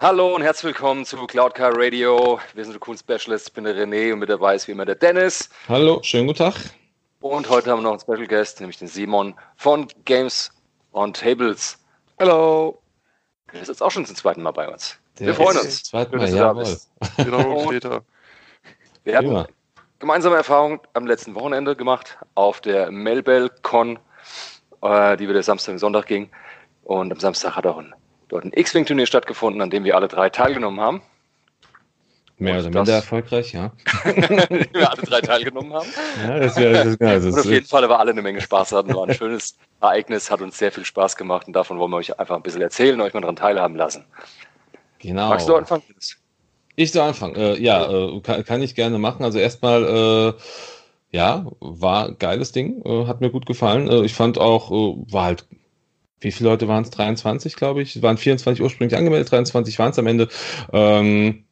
Hallo und herzlich willkommen zu Cloud Car Radio. Wir sind Raccoon Specialist. Ich bin der René und mit dabei ist wie immer der Dennis. Hallo, schönen guten Tag. Und heute haben wir noch einen Special Guest, nämlich den Simon von Games on Tables. Hallo. Der ist jetzt auch schon zum zweiten Mal bei uns. Der wir freuen uns. Zweiten Mal, bist. Genau, später. Wir hatten gemeinsame Erfahrungen am letzten Wochenende gemacht auf der Melbel Con, äh, die wieder Samstag und Sonntag ging. Und am Samstag hat auch ein, dort ein X-Wing-Turnier stattgefunden, an dem wir alle drei teilgenommen haben. Mehr oder minder erfolgreich, ja. wir alle drei teilgenommen haben. ja das wär, das, ja, das Und auf jeden Fall, wir alle eine Menge Spaß hatten. War ein schönes Ereignis, hat uns sehr viel Spaß gemacht und davon wollen wir euch einfach ein bisschen erzählen und euch mal daran teilhaben lassen. genau. Magst du anfangen? Ich soll anfangen. Äh, ja, äh, kann, kann ich gerne machen. Also erstmal, äh, ja, war ein geiles Ding, äh, hat mir gut gefallen. Äh, ich fand auch, äh, war halt, wie viele Leute waren es? 23, glaube ich. Waren 24 ursprünglich angemeldet, 23 waren es am Ende. Ähm,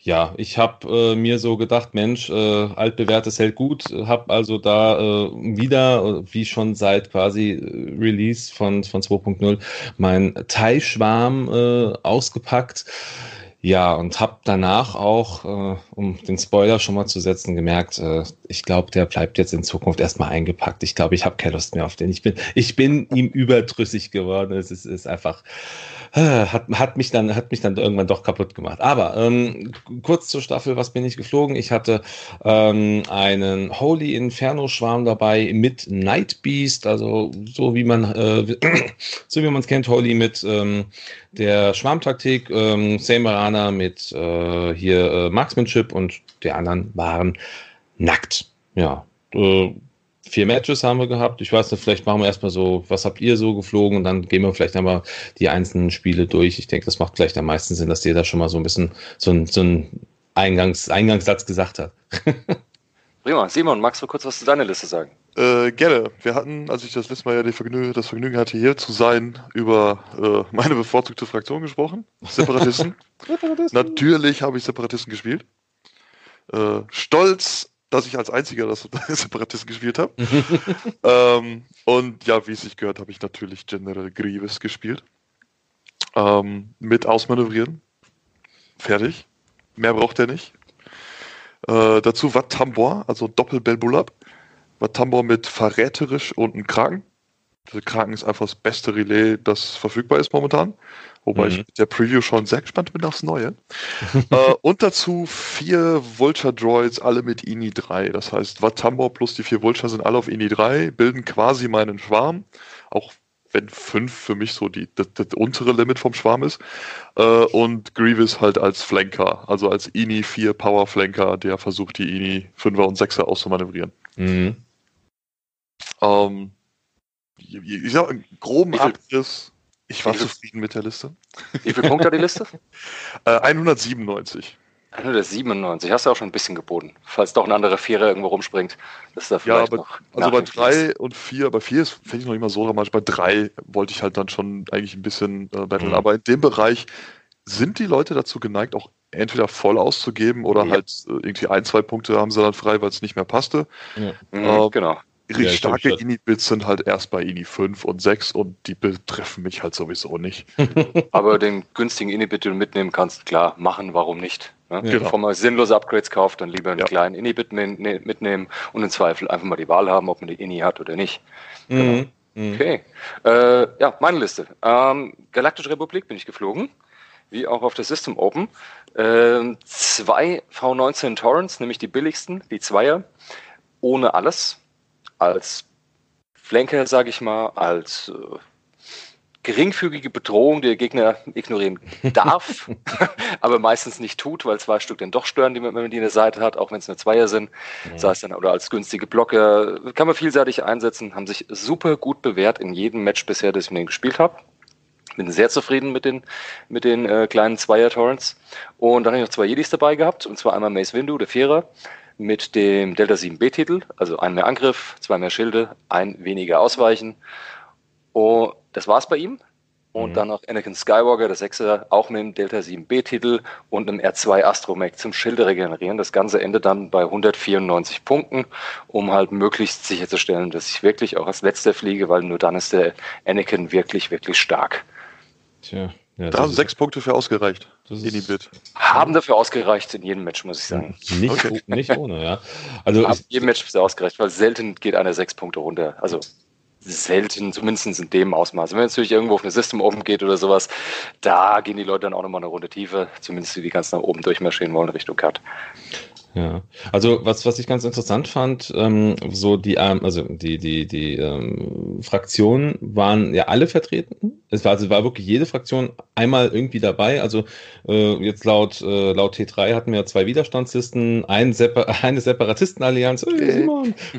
ja, ich habe äh, mir so gedacht, Mensch, äh, altbewährtes hält gut, habe also da äh, wieder, äh, wie schon seit quasi äh, Release von, von 2.0, mein Thai-Schwarm äh, ausgepackt. Ja, und habe danach auch, äh, um den Spoiler schon mal zu setzen, gemerkt, äh, ich glaube, der bleibt jetzt in Zukunft erstmal eingepackt. Ich glaube, ich habe keine Lust mehr auf den. Ich bin, ich bin ihm überdrüssig geworden. Es ist, ist einfach, hat, hat, mich dann, hat mich dann irgendwann doch kaputt gemacht. Aber ähm, kurz zur Staffel, was bin ich geflogen? Ich hatte ähm, einen Holy Inferno Schwarm dabei mit Night Beast, also so wie man äh, so wie man es kennt, Holy mit ähm, der Schwarmtaktik, ähm, Samarana mit äh, hier äh, Marksmanship und die anderen waren nackt. Ja, äh, vier Matches haben wir gehabt. Ich weiß nicht, vielleicht machen wir erstmal so, was habt ihr so geflogen und dann gehen wir vielleicht einmal die einzelnen Spiele durch. Ich denke, das macht vielleicht am meisten Sinn, dass jeder schon mal so ein bisschen so ein, so ein Eingangs, Eingangssatz gesagt hat. Prima. Simon, magst du kurz was zu deiner Liste sagen? Äh, gerne. Wir hatten, als ich das letzte Mal ja die Vergnügen, das Vergnügen hatte, hier zu sein, über äh, meine bevorzugte Fraktion gesprochen. Separatisten. Natürlich habe ich Separatisten gespielt. Äh, stolz, dass ich als einziger das Separatisten gespielt habe. ähm, und ja, wie es sich gehört, habe ich natürlich General Grievous gespielt. Ähm, mit Ausmanövrieren. Fertig. Mehr braucht er nicht. Äh, dazu Wat Tambor, also Doppel-Belbulab. Wat Tambor mit verräterisch und einem Kragen. Der Kragen ist einfach das beste Relais, das verfügbar ist momentan. Wobei Mhm. ich mit der Preview schon sehr gespannt bin aufs Neue. äh, und dazu vier Vulture Droids, alle mit INI 3. Das heißt, Watambor plus die vier Vulture sind alle auf INI 3, bilden quasi meinen Schwarm. Auch wenn 5 für mich so die, das, das untere Limit vom Schwarm ist. Äh, und Grievous halt als Flanker, also als INI 4 Power Flanker, der versucht, die INI 5er und 6er auszumanövrieren. Mhm. Ähm, ich sag, einen groben Abriss. Ich war zufrieden mit der Liste. Wie viele Punkte hat die Liste? Äh, 197. 197. Hast du auch schon ein bisschen geboten. Falls doch ein anderer Vierer irgendwo rumspringt, dass da Ja, vielleicht aber noch also bei drei und vier, bei vier ist finde ich noch nicht mal so dramatisch. Bei drei wollte ich halt dann schon eigentlich ein bisschen äh, battlen. Mhm. Aber in dem Bereich sind die Leute dazu geneigt, auch entweder voll auszugeben oder Ja. halt äh, irgendwie ein, zwei Punkte haben sie dann frei, weil es nicht mehr passte. Mhm, äh, genau. Richtig Ja, starke Ini-Bits sind halt erst bei Ini 5 und 6 und die betreffen mich halt sowieso nicht. Aber den günstigen Inhibit, den du mitnehmen kannst, klar, machen, warum nicht? Ne? Ja. Genau. Bevor man sinnlose Upgrades kauft, dann lieber einen Ja. kleinen Inhibit min- ne- mitnehmen und im Zweifel einfach mal die Wahl haben, ob man die Ini hat oder nicht. Mhm. Mhm. Okay. Äh, ja, meine Liste. Ähm, Galaktische Republik bin ich geflogen, wie auch auf der System Open. Ähm, zwei V19 Torrents, nämlich die billigsten, die Zweier, ohne alles. Als Flanker, sage ich mal, als äh, geringfügige Bedrohung, die der Gegner ignorieren darf, aber meistens nicht tut, weil zwei Stück dann doch stören, die man, wenn man die in der Seite hat, auch wenn es nur Zweier sind. Sei es dann oder als günstige Blocker, kann man vielseitig einsetzen, haben sich super gut bewährt in jedem Match bisher, das ich mit denen gespielt habe. Bin sehr zufrieden mit den, mit den äh, kleinen Zweier-Torrents. Und dann habe ich noch zwei Jedis dabei gehabt, und zwar einmal Mace Windu, der Vierer, mit dem Delta 7B-Titel, also ein mehr Angriff, zwei mehr Schilde, ein weniger Ausweichen. Und das war's bei ihm. Und Mhm. dann noch Anakin Skywalker, der Sechser, auch mit dem Delta 7B-Titel und einem R2 Astromech zum Schilde regenerieren. Das Ganze endet dann bei 194 Punkten, um halt möglichst sicherzustellen, dass ich wirklich auch als letzter fliege, weil nur dann ist der Anakin wirklich, wirklich stark. Tja, Ja, da haben sechs Punkte für ausgereicht. Das ist, haben dafür ausgereicht in jedem Match, muss ich sagen. Nicht, okay. nicht ohne, ja. Also in jedem Match ist ausgereicht, weil selten geht einer sechs Punkte runter. Also selten, zumindest in dem Ausmaß. Wenn es natürlich irgendwo auf eine System oben geht oder sowas, da gehen die Leute dann auch nochmal eine Runde tiefer, zumindest die ganz nach oben durchmarschieren wollen Richtung Cut. Ja, also was, was ich ganz interessant fand, ähm, so die, ähm, also die, die, die ähm, Fraktionen waren ja alle vertreten. Es war, also war wirklich jede Fraktion einmal irgendwie dabei. Also äh, jetzt laut, äh, laut T3 hatten wir zwei Widerstandslisten, ein Separ eine Separatistenallianz, okay.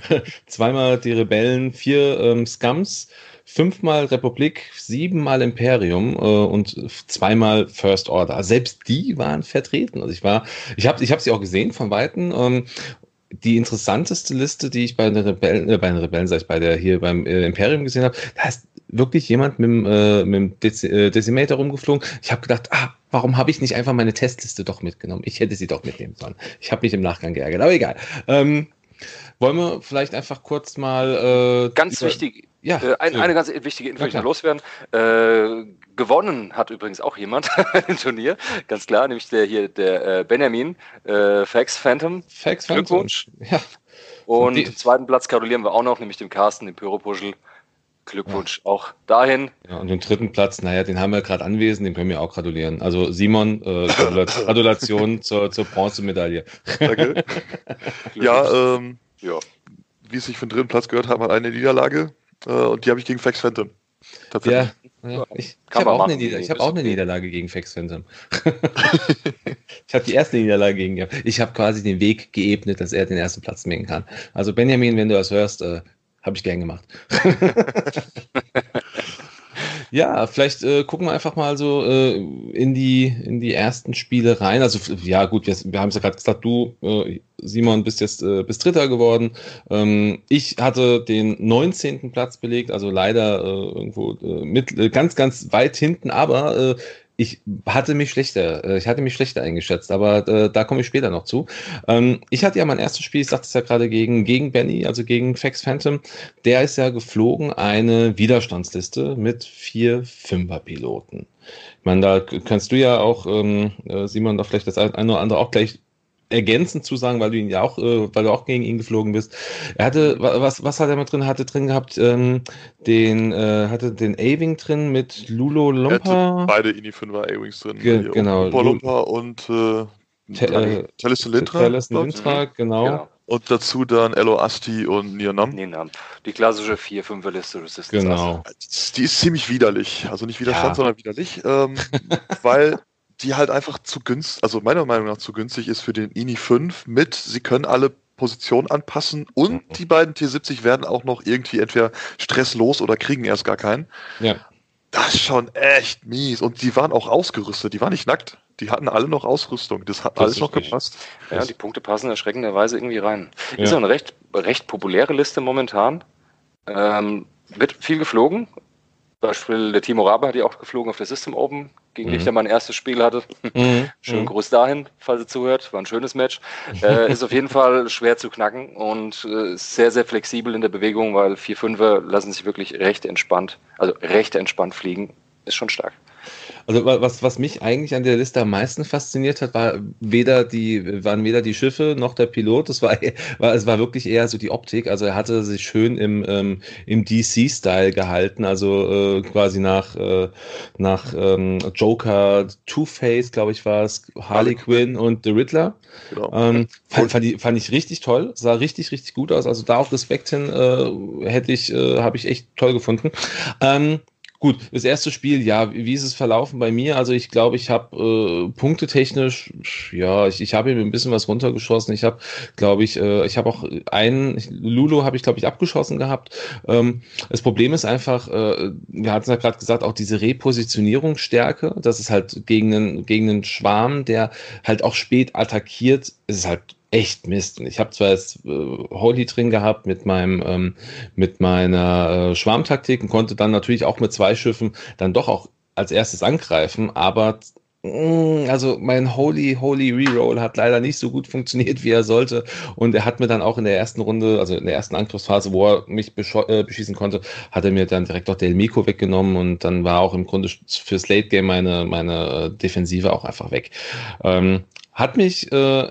zweimal die Rebellen, vier ähm, Scums fünfmal Republik, siebenmal Imperium äh, und zweimal First Order. Selbst die waren vertreten. Also ich war, ich habe ich hab sie auch gesehen von Weitem. Ähm, die interessanteste Liste, die ich bei den Rebellen, äh, bei den Rebellen, sag ich, bei der hier beim äh, Imperium gesehen habe, da ist wirklich jemand mit dem, äh, mit dem Dez äh, Decimator rumgeflogen. Ich habe gedacht, ah, warum habe ich nicht einfach meine Testliste doch mitgenommen? Ich hätte sie doch mitnehmen sollen. Ich habe mich im Nachgang geärgert, aber egal. Ähm, wollen wir vielleicht einfach kurz mal. Äh, Ganz wichtig, ja, äh, ein, eine ganz wichtige Info, die ich noch loswerden. Äh, gewonnen hat übrigens auch jemand im Turnier, ganz klar, nämlich der hier, der äh, Benjamin äh, Fax Phantom. Fax Glückwunsch. Ja. Und den zweiten Platz gratulieren wir auch noch, nämlich dem Carsten, dem Pyropuschel. Glückwunsch ja. auch dahin. Ja, und den dritten Platz, naja, den haben wir gerade anwesend, dem können wir auch gratulieren. Also Simon, äh, Gratulation zur, zur Bronzemedaille. Danke. ja, ähm, ja, wie es sich für den dritten Platz gehört, hat man eine Niederlage. Äh, und die habe ich gegen Fax Phantom. Ja, ja, ich, ich habe auch, eine, hab auch eine Niederlage gegen Fax Phantom. ich habe die erste Niederlage gegen ihn. Ich habe quasi den Weg geebnet, dass er den ersten Platz nehmen kann. Also Benjamin, wenn du das hörst, äh, habe ich gern gemacht. Ja, vielleicht äh, gucken wir einfach mal so äh, in, die, in die ersten Spiele rein. Also ja gut, wir, wir haben es ja gerade gesagt, du, äh, Simon, bist jetzt äh, bist Dritter geworden. Ähm, ich hatte den 19. Platz belegt, also leider äh, irgendwo äh, mit äh, ganz, ganz weit hinten, aber äh, ich hatte mich schlechter, äh, ich hatte mich schlechter eingeschätzt, aber äh, da komme ich später noch zu. Ähm, ich hatte ja mein erstes Spiel, ich sagte es ja gerade gegen, gegen Benny, also gegen Fax Phantom. Der ist ja geflogen, eine Widerstandsliste mit vier Fünfer-Piloten. Ich meine, da kannst du ja auch, ähm, äh, Simon, da vielleicht das eine oder andere auch gleich ergänzend zu sagen, weil du ihn ja auch, äh, weil du auch gegen ihn geflogen bist. Er hatte, was, was hat er mit drin? Hatte drin gehabt, ähm, den, äh, hatte den A-Wing drin mit Lulo Lumpa. beide Ini 5er A-Wings drin. Ge genau. Lumpa und äh, Talis Lintra. Talis Lintra, genau. genau. Und dazu dann Elo Asti und Nionam. Nionam. Die klassische 4-5er-Liste Resistance. Genau. Die ist ziemlich widerlich. Also nicht Widerstand, ja. sondern widerlich. Ähm, weil die halt einfach zu günstig, also meiner Meinung nach zu günstig ist für den INI 5 mit, sie können alle Positionen anpassen und mhm. die beiden T70 werden auch noch irgendwie entweder stresslos oder kriegen erst gar keinen. Ja. Das ist schon echt mies. Und die waren auch ausgerüstet, die waren nicht nackt. Die hatten alle noch Ausrüstung. Das hat das alles noch gepasst. Ja, die Punkte passen erschreckenderweise irgendwie rein. Ja. Ist auch eine recht, recht populäre Liste momentan. Ähm, wird viel geflogen. Beispiel der Timo Rabe hat ja auch geflogen auf der System Open, gegen mhm. den ich ja mein erstes Spiel hatte. Mhm. Schönen mhm. Gruß dahin, falls ihr zuhört. War ein schönes Match. Äh, ist auf jeden Fall schwer zu knacken und äh, sehr, sehr flexibel in der Bewegung, weil 4-5er lassen sich wirklich recht entspannt, also recht entspannt fliegen. Ist schon stark. Also was, was mich eigentlich an der Liste am meisten fasziniert hat, war weder die, waren weder die Schiffe noch der Pilot. Es war, war, es war wirklich eher so die Optik. Also er hatte sich schön im, ähm, im DC-Style gehalten, also äh, quasi nach, äh, nach ähm, Joker, Two-Face, glaube ich, war es, Harley Quinn und The Riddler. Genau. Ähm, fand, fand, ich, fand ich richtig toll, sah richtig, richtig gut aus. Also da auch Respekt hin äh, hätte ich, äh, habe ich echt toll gefunden. Ähm, Gut, das erste Spiel, ja, wie ist es verlaufen bei mir? Also ich glaube, ich habe äh, punktetechnisch, ja, ich, ich habe ihm ein bisschen was runtergeschossen. Ich habe, glaube ich, äh, ich habe auch einen, Lulu habe ich, glaube ich, abgeschossen gehabt. Ähm, das Problem ist einfach, äh, wir hatten es ja gerade gesagt, auch diese Repositionierungsstärke, das ist halt gegen einen, gegen einen Schwarm, der halt auch spät attackiert, ist halt echt Mist. Und ich habe zwar jetzt äh, Holy drin gehabt mit meinem ähm, mit meiner äh, Schwarmtaktik und konnte dann natürlich auch mit zwei Schiffen dann doch auch als erstes angreifen, aber Mm, also mein Holy, Holy Reroll hat leider nicht so gut funktioniert, wie er sollte. Und er hat mir dann auch in der ersten Runde, also in der ersten Angriffsphase, wo er mich äh, beschießen konnte, hat er mir dann direkt auch Del Miko weggenommen und dann war auch im Grunde fürs Late Game meine, meine äh, Defensive auch einfach weg. Ähm, hat mich äh,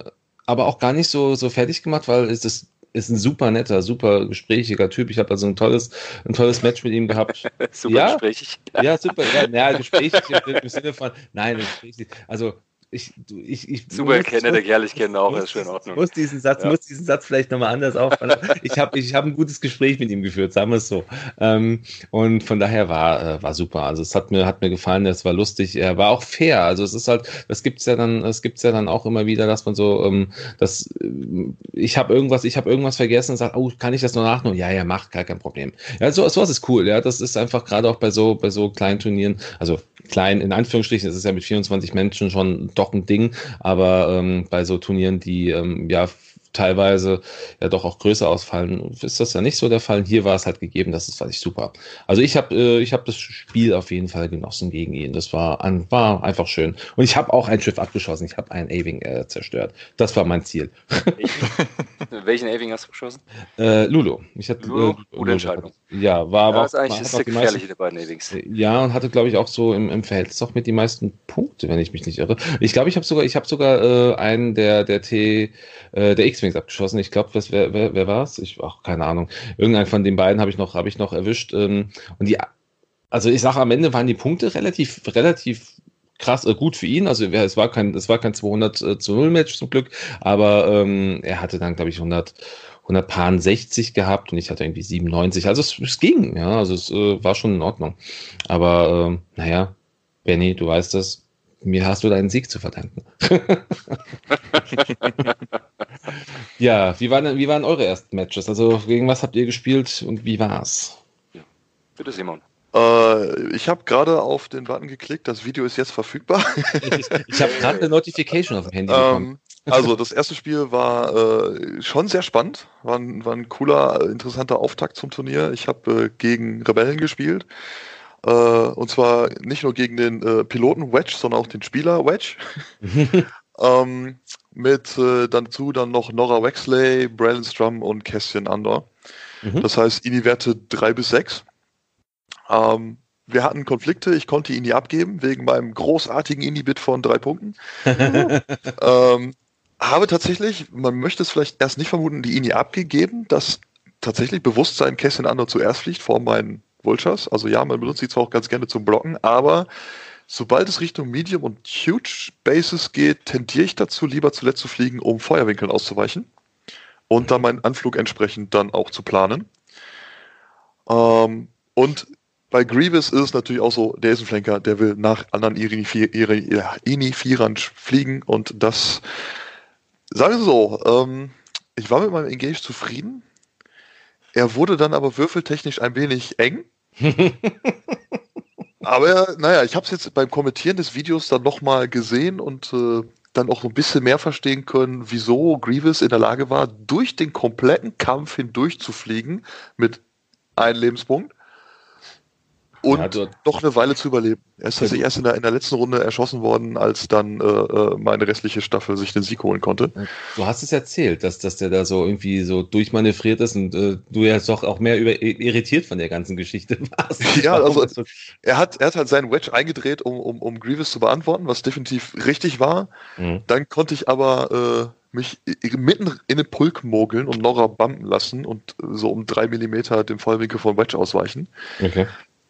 aber auch gar nicht so, so fertig gemacht, weil es ist ist ein super netter, super gesprächiger Typ. Ich habe also ein tolles, ein tolles Match mit ihm gehabt. super ja? gesprächig. Ja, super. Ja, ja gesprächig im Sinne von, nein, gesprächig. Also ich, ich, ich Super muss, kenne, der Gerlich kennen auch, ist schon in Ordnung. Muss diesen Satz, ja. muss diesen Satz vielleicht nochmal anders aufbauen. ich habe ich hab ein gutes Gespräch mit ihm geführt, sagen wir es so. Ähm, und von daher war, äh, war super. Also es hat mir, hat mir gefallen, es war lustig, er war auch fair. Also es ist halt, das gibt's ja dann, es gibt's ja dann auch immer wieder, dass man so, ähm, dass äh, ich habe irgendwas, ich habe irgendwas vergessen und sage, oh, kann ich das noch nachnehmen? Ja, ja, macht, gar kein Problem. Ja, so, sowas ist cool, ja. Das ist einfach gerade auch bei so, bei so kleinen Turnieren, also klein, in Anführungsstrichen, es ist ja mit 24 Menschen schon doch ein Ding, aber ähm, bei so Turnieren, die ähm, ja teilweise ja doch auch größer ausfallen, ist das ja nicht so der Fall. Hier war es halt gegeben, das ist, fand ich super. Also ich habe äh, ich hab das Spiel auf jeden Fall genossen gegen ihn. Das war, an, war einfach schön. Und ich habe auch ein Schiff abgeschossen. Ich habe einen Aving äh, zerstört. Das war mein Ziel. Welchen Aving hast du geschossen? Äh, Lulu. Ich hatte, Lulu, äh, gute Entscheidung. Ja, war aber. Das ist eigentlich das gefährliche der beiden Avings. Ja, und hatte, glaube ich, auch so im, im Verhältnis auch mit die meisten Punkte, wenn ich mich nicht irre. Ich glaube, ich habe sogar, ich habe sogar äh, einen der, der T, äh, der X-Wings abgeschossen. Ich glaube, wer, wer, wer war es? Ich, ach, keine Ahnung. Irgendeinen von den beiden habe ich noch, habe ich noch erwischt. Ähm, und die, also ich sage, am Ende waren die Punkte relativ, relativ krass äh, gut für ihn. Also es war kein, es war kein 200 äh, zu 0 Match zum Glück, aber ähm, er hatte dann, glaube ich, 100 160 gehabt und ich hatte irgendwie 97. Also es, es ging, ja, also es äh, war schon in Ordnung. Aber äh, naja, Benny, du weißt es, mir hast du deinen Sieg zu verdanken. ja, wie waren, wie waren eure ersten Matches? Also gegen was habt ihr gespielt und wie war's? Ja. Bitte Simon. Äh, ich habe gerade auf den Button geklickt, das Video ist jetzt verfügbar. ich, ich habe gerade eine Notification auf dem Handy bekommen. Ähm, also das erste Spiel war äh, schon sehr spannend, war ein, war ein cooler, interessanter Auftakt zum Turnier. Ich habe äh, gegen Rebellen gespielt. Äh, und zwar nicht nur gegen den äh, Piloten Wedge, sondern auch den Spieler Wedge. ähm, mit äh, dazu dann noch Nora Wexley, Brandon Strum und Cassian Andor. Mhm. Das heißt, INI-Werte 3 bis 6. Ähm, wir hatten Konflikte, ich konnte ihn nie abgeben, wegen meinem großartigen Indie-Bit von drei Punkten. ähm, habe tatsächlich, man möchte es vielleicht erst nicht vermuten, die Indie abgegeben, dass tatsächlich Bewusstsein Cassian Andor zuerst fliegt vor meinen Vultures. Also ja, man benutzt sie zwar auch ganz gerne zum Blocken, aber sobald es Richtung Medium und Huge Bases geht, tendiere ich dazu, lieber zuletzt zu fliegen, um Feuerwinkeln auszuweichen und dann meinen Anflug entsprechend dann auch zu planen. Ähm, und bei Grievous ist es natürlich auch so, der ist ein Flanker, der will nach anderen Inifierern fliegen und das, sagen wir so, ähm, ich war mit meinem Engage zufrieden. Er wurde dann aber würfeltechnisch ein wenig eng. aber naja, ich habe es jetzt beim Kommentieren des Videos dann nochmal gesehen und äh, dann auch so ein bisschen mehr verstehen können, wieso Grievous in der Lage war, durch den kompletten Kampf hindurch zu fliegen mit einem Lebenspunkt und ja, noch eine Weile zu überleben. Er ist tatsächlich erst in der, in der letzten Runde erschossen worden, als dann äh, äh, meine restliche Staffel sich den Sieg holen konnte. Du hast es erzählt, dass, dass der da so irgendwie so durchmanövriert ist und äh, du ja doch auch mehr über, irritiert von der ganzen Geschichte warst. Ja, also er hat, er hat halt seinen Wedge eingedreht, um, um, um Grievous zu beantworten, was definitiv richtig war. Mhm. Dann konnte ich aber äh, mich mitten in den Pulk mogeln und Nora bumpen lassen und so um drei Millimeter dem Vollwinkel von Wedge ausweichen. Okay.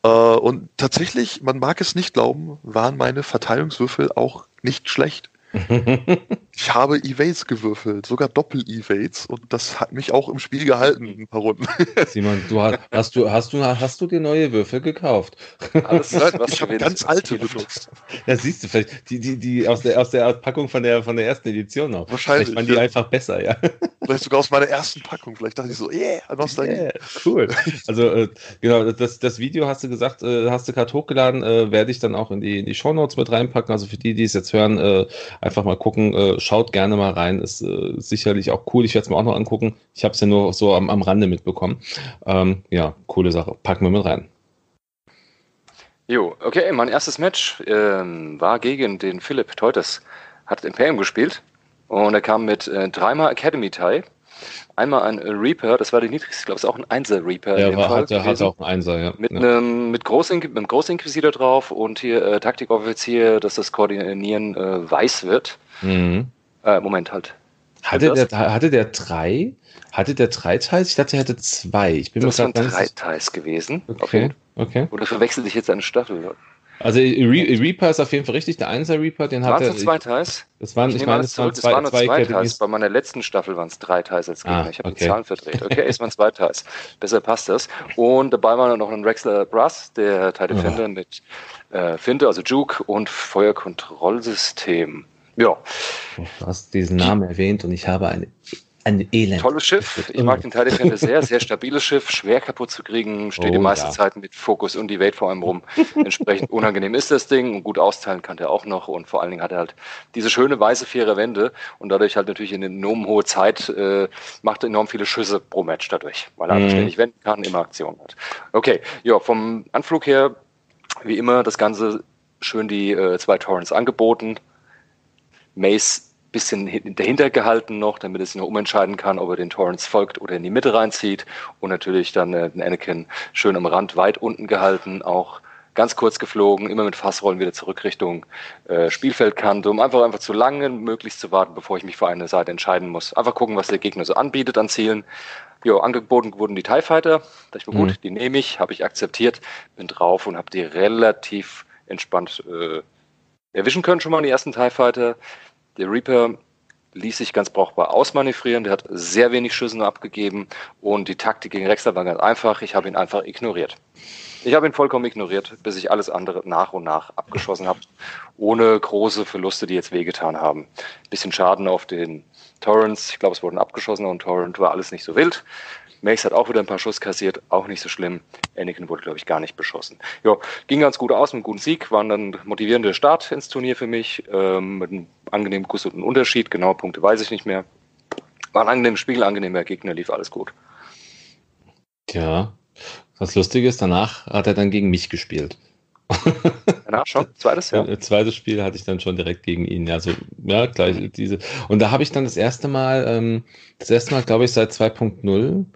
Äh, und tatsächlich, man mag es nicht glauben, waren meine Verteilungswürfel auch nicht schlecht. ich habe Evades gewürfelt, sogar Doppel-Evades und das hat mich auch im Spiel gehalten, ein paar Runden. Simon, du hast, hast, du, hast, du, hast du dir neue Würfel gekauft? Alles, ich habe ganz alte benutzt. Ja, siehst du, vielleicht die, die, die aus der, aus der Packung von der, von der ersten Edition noch. Wahrscheinlich. Vielleicht waren die ja. einfach besser, ja. Vielleicht sogar aus meiner ersten Packung. Vielleicht dachte ich so, yeah, Nostalgie. Yeah, cool. Also, äh, genau, das, das Video hast du gesagt, äh, hast du gerade hochgeladen, äh, werde ich dann auch in die, in die Shownotes mit reinpacken. Also für die, die es jetzt hören, äh, einfach mal gucken, äh, schaut gerne mal rein, ist äh, sicherlich auch cool. Ich werde es mir auch noch angucken. Ich habe es ja nur so am, am Rande mitbekommen. Ähm, ja, coole Sache. Packen wir mit rein. Jo, okay, mein erstes Match ähm, war gegen den Philipp Teutes. Hat Imperium gespielt und er kam mit äh, dreimal Academy Tie. Einmal ein Reaper, das war der niedrigste, ich glaube, ist auch ein Einser Reaper. Ja, war, hatte, hatte auch ein Einser, ja. Mit ja. einem mit Großin mit einem Großinquisitor drauf und hier äh, Taktikoffizier, dass das Koordinieren äh, weiß wird. Mhm. Äh, Moment halt. Hatte der, hatte der drei? Hatte der drei Teils? Ich dachte, er hatte zwei. Ich bin das mir waren drei Teils gewesen. Okay, okay. Oder verwechselt ich jetzt eine Staffel? Also Re Reaper ist auf jeden Fall richtig, der Einser Reaper, den hat er. Waren es zwei Teils? Das waren, ich, ich meine, das waren zwei, waren nur zwei, zwei Teils. Bei meiner letzten Staffel waren es drei Teils als Gegner. Ah, ich habe okay. die Zahlen verdreht. Okay, es waren zwei Teils. Besser passt das. Und dabei war noch ein Rexler Brass, der TIE Defender Oh. mit äh, Finte, also Juke und Feuerkontrollsystem. Ja, Du hast diesen Namen erwähnt und ich habe ein, ein Elend. tolles Schiff. Ich mag den TIE Defender sehr. Sehr stabiles Schiff, schwer kaputt zu kriegen. Steht Oh, die meiste ja. Zeit mit Fokus und Evade vor allem rum. Entsprechend unangenehm ist das Ding und gut austeilen kann der auch noch. Und vor allen Dingen hat er halt diese schöne weiße, faire Wände und dadurch halt natürlich in enorm hohe Zeit, äh, macht enorm viele Schüsse pro Match dadurch, weil er Mhm. ständig wenden kann, immer Aktion hat. Okay, ja, vom Anflug her, wie immer, das Ganze schön die äh, zwei Torrents angeboten. Mace bisschen hin- dahinter gehalten noch, damit er sich noch umentscheiden kann, ob er den Torrents folgt oder in die Mitte reinzieht. Und natürlich dann äh, den Anakin schön am Rand weit unten gehalten, auch ganz kurz geflogen, immer mit Fassrollen wieder zurück Richtung äh, Spielfeldkante, um einfach einfach zu lange möglichst zu warten, bevor ich mich für eine Seite entscheiden muss. Einfach gucken, was der Gegner so anbietet an Zielen. Jo, angeboten wurden die TIE Fighter. Da ich mir, Mhm. gut, die nehme ich, habe ich akzeptiert, bin drauf und habe die relativ entspannt äh, erwischen können schon mal die ersten TIE Fighter. Der Reaper ließ sich ganz brauchbar ausmanövrieren. Der hat sehr wenig Schüsse nur abgegeben und die Taktik gegen Rexler war ganz einfach. Ich habe ihn einfach ignoriert. Ich habe ihn vollkommen ignoriert, bis ich alles andere nach und nach abgeschossen habe, ohne große Verluste, die jetzt wehgetan haben. Bisschen Schaden auf den Torrents. Ich glaube, es wurden abgeschossen und Torrent war alles nicht so wild. Mace hat auch wieder ein paar Schuss kassiert, auch nicht so schlimm. Anakin wurde, glaube ich, gar nicht beschossen. Ja, ging ganz gut aus mit einem guten Sieg, war ein motivierender Start ins Turnier für mich, ähm, mit einem angenehmen Kuss und einem Unterschied. Genaue Punkte weiß ich nicht mehr. War ein angenehmes Spiel, angenehmer Gegner, lief alles gut. Ja. Das Lustige ist, danach hat er dann gegen mich gespielt. Danach schon? Zweites Ja. Jahr? Das zweite Spiel hatte ich dann schon direkt gegen ihn. Ja, so, ja, gleich diese. Und da habe ich dann das erste Mal, ähm, das erste Mal, glaube ich, seit 2.0,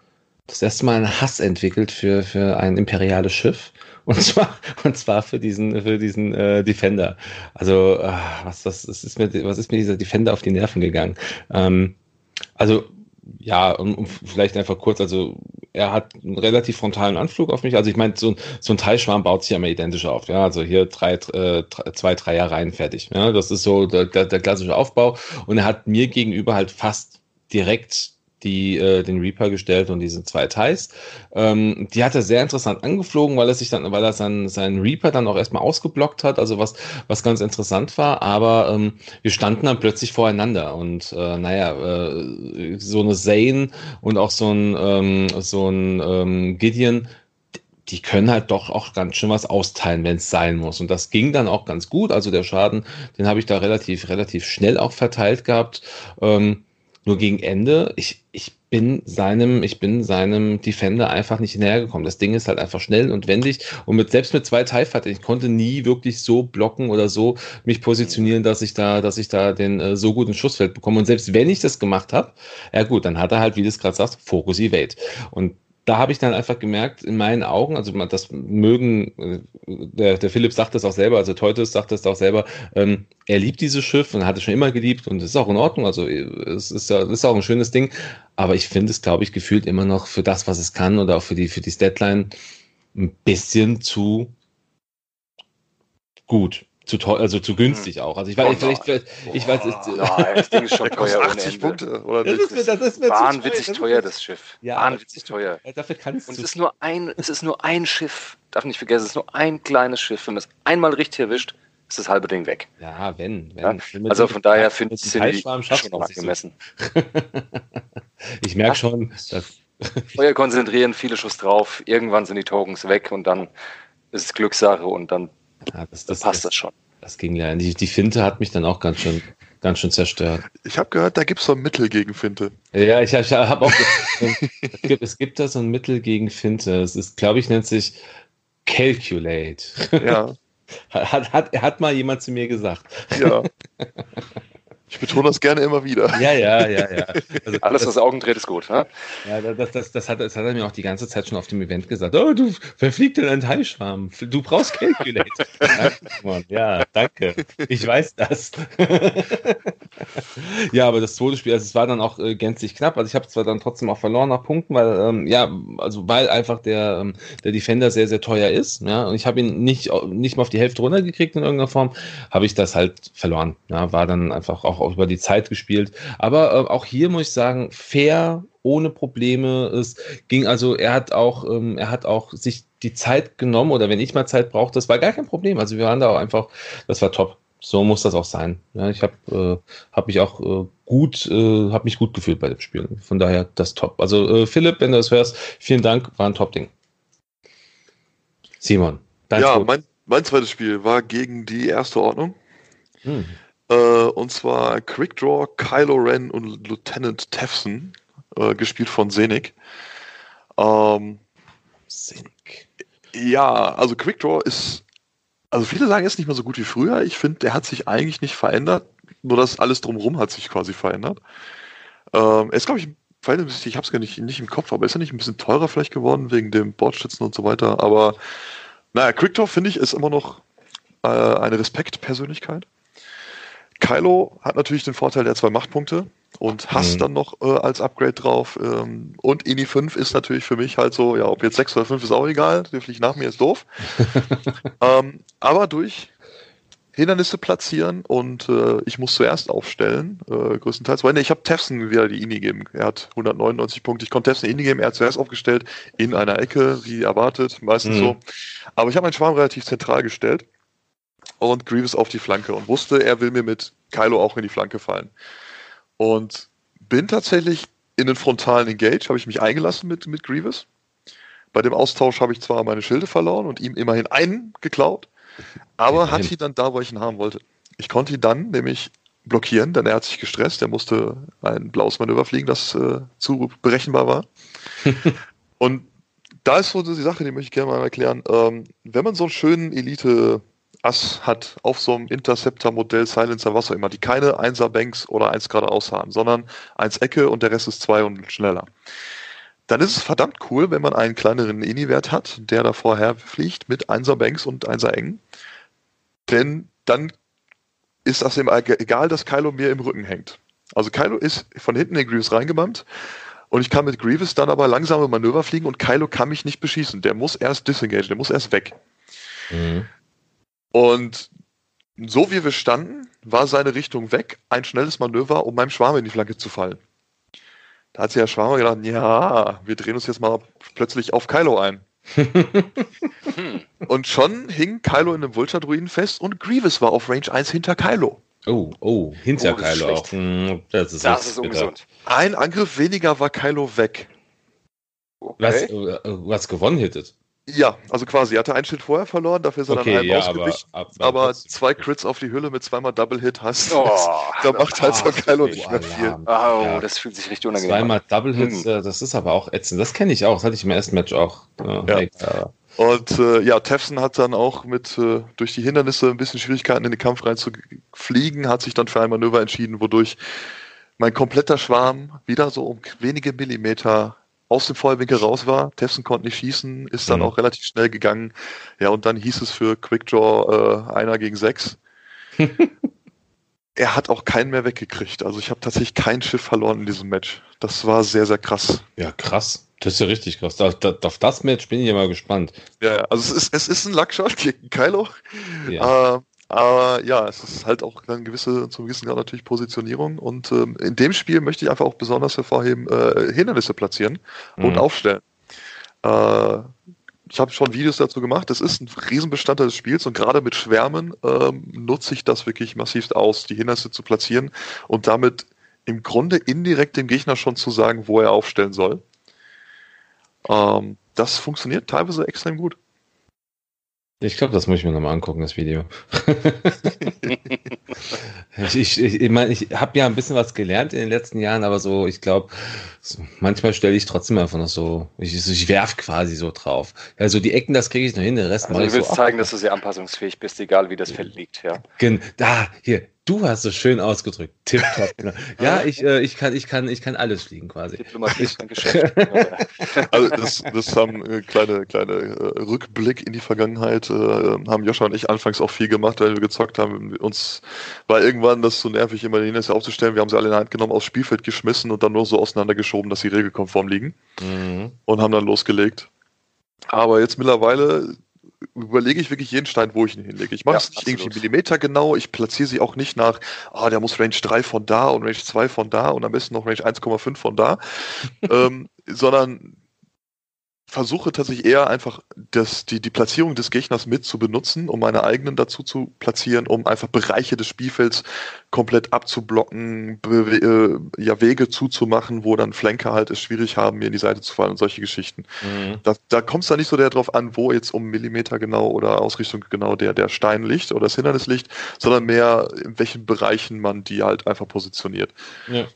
das erste Mal einen Hass entwickelt für, für ein imperiales Schiff. Und zwar, und zwar für diesen, für diesen äh, Defender. Also, äh, was, was, was, ist mir, was ist mir dieser Defender auf die Nerven gegangen? Ähm, also, ja, um, um vielleicht einfach kurz, also er hat einen relativ frontalen Anflug auf mich. Also ich meine, so, ein- so ein Teilschwarm baut sich ja immer identisch auf. Ja, also hier drei, äh, drei- zwei Dreier rein fertig. Ja, das ist so der, der klassische Aufbau. Und er hat mir gegenüber halt fast direkt die, äh, den Reaper gestellt und diese zwei Ties. Ähm, die hat er sehr interessant angeflogen, weil er sich dann, weil er seinen, seinen Reaper dann auch erstmal ausgeblockt hat, also was, was ganz interessant war, aber ähm, wir standen dann plötzlich voreinander und äh, naja, äh, so eine Zane und auch so ein, ähm, so ein ähm, Gideon, die können halt doch auch ganz schön was austeilen, wenn es sein muss. Und das ging dann auch ganz gut. Also der Schaden, den habe ich da relativ, relativ schnell auch verteilt gehabt. Ähm, nur gegen Ende, ich, ich bin seinem, ich bin seinem Defender einfach nicht näher gekommen. Das Ding ist halt einfach schnell und wendig und mit, selbst mit zwei Fighter, ich konnte nie wirklich so blocken oder so mich positionieren, dass ich da, dass ich da den äh, so guten Schussfeld bekomme. Und selbst wenn ich das gemacht habe, ja gut, dann hat er halt, wie du es gerade sagst, Focus Evade. Und da habe ich dann einfach gemerkt, in meinen Augen, also das mögen, äh, der, der Philipp sagt das auch selber, also Teutes sagt das auch selber, ähm, er liebt dieses Schiff und hat es schon immer geliebt und es ist auch in Ordnung, also äh, es ist ja, ist auch ein schönes Ding, aber ich finde es, glaube ich, gefühlt immer noch für das, was es kann oder auch für die, für die Deadline ein bisschen zu gut. Zu teuer, also zu günstig auch. Also ich weiß, Oh vielleicht, vielleicht, ich weiß, es, Boah, nein, das Ding ist schon teuer ohne 80 Ende. Punkte, oder das nicht? ist mir, das ist mir zu Wahnwitzig teuer, ist- das Schiff. Ja, Wahnwitzig teuer. Dafür kannst Und es ist nur ein, es ist nur ein Schiff. Darf nicht vergessen, es ist nur ein kleines Schiff. Wenn man es einmal richtig erwischt, ist das halbe Ding weg. Ja, wenn. wenn. Ja? Also von daher finde ich schafft schon sich so. Ich merke schon, dass Feuer konzentrieren, viele Schuss drauf, irgendwann sind die Tokens weg und dann ist es Glückssache und dann ja, das, das passt das, schon. das ging ja. Die, die Finte hat mich dann auch ganz schön, ganz schön zerstört. Ich habe gehört, da gibt es so ein Mittel gegen Finte. Ja, ich, ich habe auch. es, gibt, es gibt da so ein Mittel gegen Finte. Es ist, glaube ich, nennt sich Calculate. Ja. hat, hat, hat mal jemand zu mir gesagt. Ja. Ich betone das gerne immer wieder. Ja, ja, ja, ja. Also, Alles, was Augen dreht, ist gut. Ne? Ja, das, das, das, hat, das hat er mir auch die ganze Zeit schon auf dem Event gesagt. Oh, du verfliegt in einen Teilschwarm. Du brauchst Calculate. ja, danke. Ich weiß das. ja, aber das zweite Spiel, also es war dann auch äh, gänzlich knapp. Also ich habe zwar dann trotzdem auch verloren nach Punkten, weil, ähm, ja, also weil einfach der, ähm, der Defender sehr, sehr teuer ist. Ja, und ich habe ihn nicht, nicht mal auf die Hälfte runtergekriegt in irgendeiner Form, habe ich das halt verloren. Ja, war dann einfach auch auch über die Zeit gespielt. Aber äh, auch hier muss ich sagen, fair, ohne Probleme. Es ging also, er hat auch, ähm, er hat auch sich die Zeit genommen oder wenn ich mal Zeit brauchte, das war gar kein Problem. Also wir waren da auch einfach, das war top. So muss das auch sein. Ja, ich habe äh, hab mich auch äh, gut, äh, habe mich gut gefühlt bei dem Spiel. Von daher das top. Also äh, Philipp, wenn du das hörst, vielen Dank, war ein Top-Ding. Simon, dein Ja, mein, mein zweites Spiel war gegen die erste Ordnung. Hm. Äh, und zwar Quickdraw, Kylo Ren und Lieutenant Tefson, äh, gespielt von Senik. Ähm, Senik. Ja, also Quickdraw ist, also viele sagen, er ist nicht mehr so gut wie früher. Ich finde, der hat sich eigentlich nicht verändert. Nur das alles drumherum hat sich quasi verändert. Ähm, er ist, glaube ich, verhältnismäßig, ich habe es gar nicht, nicht im Kopf, aber ist er nicht ein bisschen teurer vielleicht geworden wegen dem Bordstützen und so weiter. Aber naja, Quickdraw finde ich ist immer noch äh, eine Respektpersönlichkeit. Kylo hat natürlich den Vorteil der zwei Machtpunkte und hast mhm. dann noch äh, als Upgrade drauf. Ähm, und Ini 5 ist natürlich für mich halt so, ja, ob jetzt 6 oder 5 ist auch egal, der fliegt nach mir, ist doof. ähm, aber durch Hindernisse platzieren und äh, ich muss zuerst aufstellen, äh, größtenteils. Weil nee, ich habe Tefson wieder die Ini gegeben. Er hat 199 Punkte. Ich konnte Tefson Ini geben. Er hat zuerst aufgestellt in einer Ecke, wie erwartet, meistens mhm. so. Aber ich habe meinen Schwarm relativ zentral gestellt und Grievous auf die Flanke und wusste, er will mir mit Kylo auch in die Flanke fallen. Und bin tatsächlich in den frontalen Engage, habe ich mich eingelassen mit, mit Grievous. Bei dem Austausch habe ich zwar meine Schilde verloren und ihm immerhin einen geklaut, aber hatte ihn dann da, wo ich ihn haben wollte. Ich konnte ihn dann nämlich blockieren, denn er hat sich gestresst. Er musste ein blaues Manöver fliegen, das äh, zu berechenbar war. und da ist so die Sache, die möchte ich gerne mal erklären. Ähm, wenn man so einen schönen Elite Ass hat auf so einem Interceptor-Modell, Silencer, was auch immer, die keine 1er Banks oder 1 geradeaus haben, sondern 1 Ecke und der Rest ist 2 und schneller. Dann ist es verdammt cool, wenn man einen kleineren Ini-Wert hat, der da vorher fliegt mit 1er Banks und 1er Engen. Denn dann ist das egal, dass Kylo mir im Rücken hängt. Also Kylo ist von hinten in Grievous reingebannt und ich kann mit Grievous dann aber langsame Manöver fliegen und Kylo kann mich nicht beschießen. Der muss erst disengage, der muss erst weg. Mhm. Und so wie wir standen, war seine Richtung weg, ein schnelles Manöver, um meinem Schwarm in die Flanke zu fallen. Da hat sich der Schwarm gedacht, ja, wir drehen uns jetzt mal plötzlich auf Kylo ein. und schon hing Kylo in einem Vulture-Druiden fest und Grievous war auf Range 1 hinter Kylo. Oh, oh, hinter oh, Kylo auch. Hm, das ist, das ist ungesund. Ein Angriff weniger war Kylo weg. Okay. Was, äh, was gewonnen hättet? Ja, also quasi, er hatte ein Schild vorher verloren, dafür ist er okay, dann einem ja, ausgewichen. Aber, aber, aber zwei Crits auf die Hülle mit zweimal Double Hit hast. Oh, da macht halt so Kylo nicht mehr viel. Oh, ja. das fühlt sich richtig unangenehm Zweimal an. Double Hits, hm. das ist aber auch ätzend. Das kenne ich auch, das hatte ich im ersten Match auch. Ja. ja. Und äh, ja, Tefson hat dann auch mit äh, durch die Hindernisse ein bisschen Schwierigkeiten in den Kampf reinzufliegen, hat sich dann für ein Manöver entschieden, wodurch mein kompletter Schwarm wieder so um wenige Millimeter aus dem Feuerwinkel raus war. Tefson konnte nicht schießen, ist dann mhm. auch relativ schnell gegangen. Ja, und dann hieß es für Quickdraw äh, einer gegen sechs. er hat auch keinen mehr weggekriegt. Also ich habe tatsächlich kein Schiff verloren in diesem Match. Das war sehr, sehr krass. Ja, krass. Das ist ja richtig krass. Da, da, auf das Match bin ich ja mal gespannt. Ja, also es ist, es ist ein Luckshot gegen Kylo. Ja. Äh, aber ja, es ist halt auch eine gewisse, zum gewissen Grad natürlich Positionierung. Und ähm, in dem Spiel möchte ich einfach auch besonders hervorheben, äh, Hindernisse platzieren und mhm. aufstellen. Äh, ich habe schon Videos dazu gemacht. Das ist ein Riesenbestandteil des Spiels und gerade mit Schwärmen ähm, nutze ich das wirklich massiv aus, die Hindernisse zu platzieren und damit im Grunde indirekt dem Gegner schon zu sagen, wo er aufstellen soll. Ähm, das funktioniert teilweise extrem gut. Ich glaube, das muss ich mir nochmal angucken, das Video. ich ich, ich, mein, ich habe ja ein bisschen was gelernt in den letzten Jahren, aber so, ich glaube, so, manchmal stelle ich trotzdem einfach noch so, ich, ich werf quasi so drauf. Also die Ecken, das kriege ich noch hin, den Rest also mache ich. Du willst so zeigen, dass du sehr anpassungsfähig bist, egal wie das Feld liegt, ja. Da, hier, Du hast es schön ausgedrückt. Tipptopp. Genau. Ja, ich, äh, ich, kann, ich, kann, ich kann alles fliegen quasi. Diplomatie ist ein Geschäft. also das, das haben äh, kleine, kleine äh, Rückblick in die Vergangenheit, äh, haben Joscha und ich anfangs auch viel gemacht, weil wir gezockt haben. Uns war irgendwann das so nervig, immer die Hindernis aufzustellen. Wir haben sie alle in die Hand genommen, aufs Spielfeld geschmissen und dann nur so auseinandergeschoben, dass sie regelkonform liegen. Mhm. Und haben dann losgelegt. Aber jetzt mittlerweile überlege ich wirklich jeden Stein, wo ich ihn hinlege. Ich mache es ja, nicht irgendwie Millimeter genau, ich platziere sie auch nicht nach, ah, der muss Range 3 von da und Range 2 von da und am besten noch Range 1,5 von da, ähm, sondern versuche tatsächlich eher einfach das, die, die Platzierung des Gegners mit zu benutzen, um meine eigenen dazu zu platzieren, um einfach Bereiche des Spielfelds komplett abzublocken, be, äh, ja, Wege zuzumachen, wo dann Flanker halt es schwierig haben, mir in die Seite zu fallen und solche Geschichten. Mhm. Da, da kommt es dann nicht so darauf an, wo jetzt um Millimeter genau oder Ausrichtung genau der, der Stein liegt oder das Hindernis liegt, sondern mehr in welchen Bereichen man die halt einfach positioniert. Ja.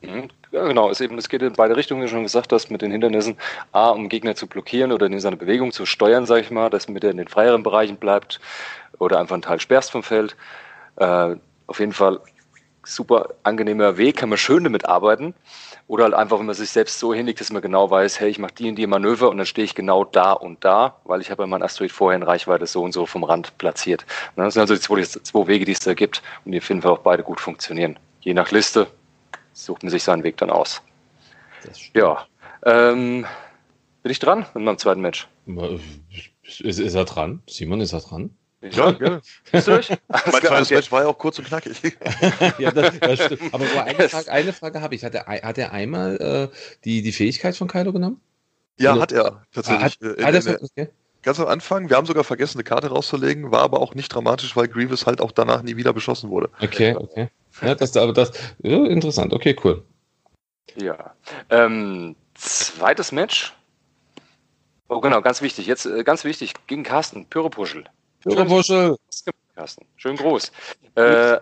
Mhm. Ja, genau. Es, eben, es geht in beide Richtungen, wie du schon gesagt hast, mit den Hindernissen. A, um Gegner zu blockieren oder in seine Bewegung zu steuern, sage ich mal, dass mit er in den freieren Bereichen bleibt oder einfach einen Teil sperrst vom Feld. Äh, auf jeden Fall super angenehmer Weg, kann man schön damit arbeiten. Oder halt einfach, wenn man sich selbst so hinlegt, dass man genau weiß, hey, ich mache die und die Manöver und dann stehe ich genau da und da, weil ich habe ja meinen Asteroid vorher in Reichweite so und so vom Rand platziert. Das sind also die zwei, zwei Wege, die es da gibt und die auf jeden Fall auch beide gut funktionieren. Je nach Liste, sucht man sich seinen Weg dann aus. Ja. Ähm, bin ich dran mit meinem zweiten Match? Ist, ist er dran? Simon, ist er dran? Ja, gerne. Bist du durch? mein zweites Match war ja auch kurz und knackig. ja, das, das stimmt. Aber nur eine Frage, eine Frage habe ich. Hat er, hat er einmal äh, die, die Fähigkeit von Kylo genommen? Ja, Oder? hat er tatsächlich. Ah, hat, in, hat er, okay. Ganz am Anfang, wir haben sogar vergessen, eine Karte rauszulegen, war aber auch nicht dramatisch, weil Grievous halt auch danach nie wieder beschossen wurde. Okay, okay. Ja, das, aber das, ja, interessant. Okay, cool. Ja. Ähm, zweites Match. Oh, genau, ganz wichtig. Jetzt äh, ganz wichtig gegen Carsten. Pyropuschel. Pyropuschel. Carsten. Schön groß. Äh,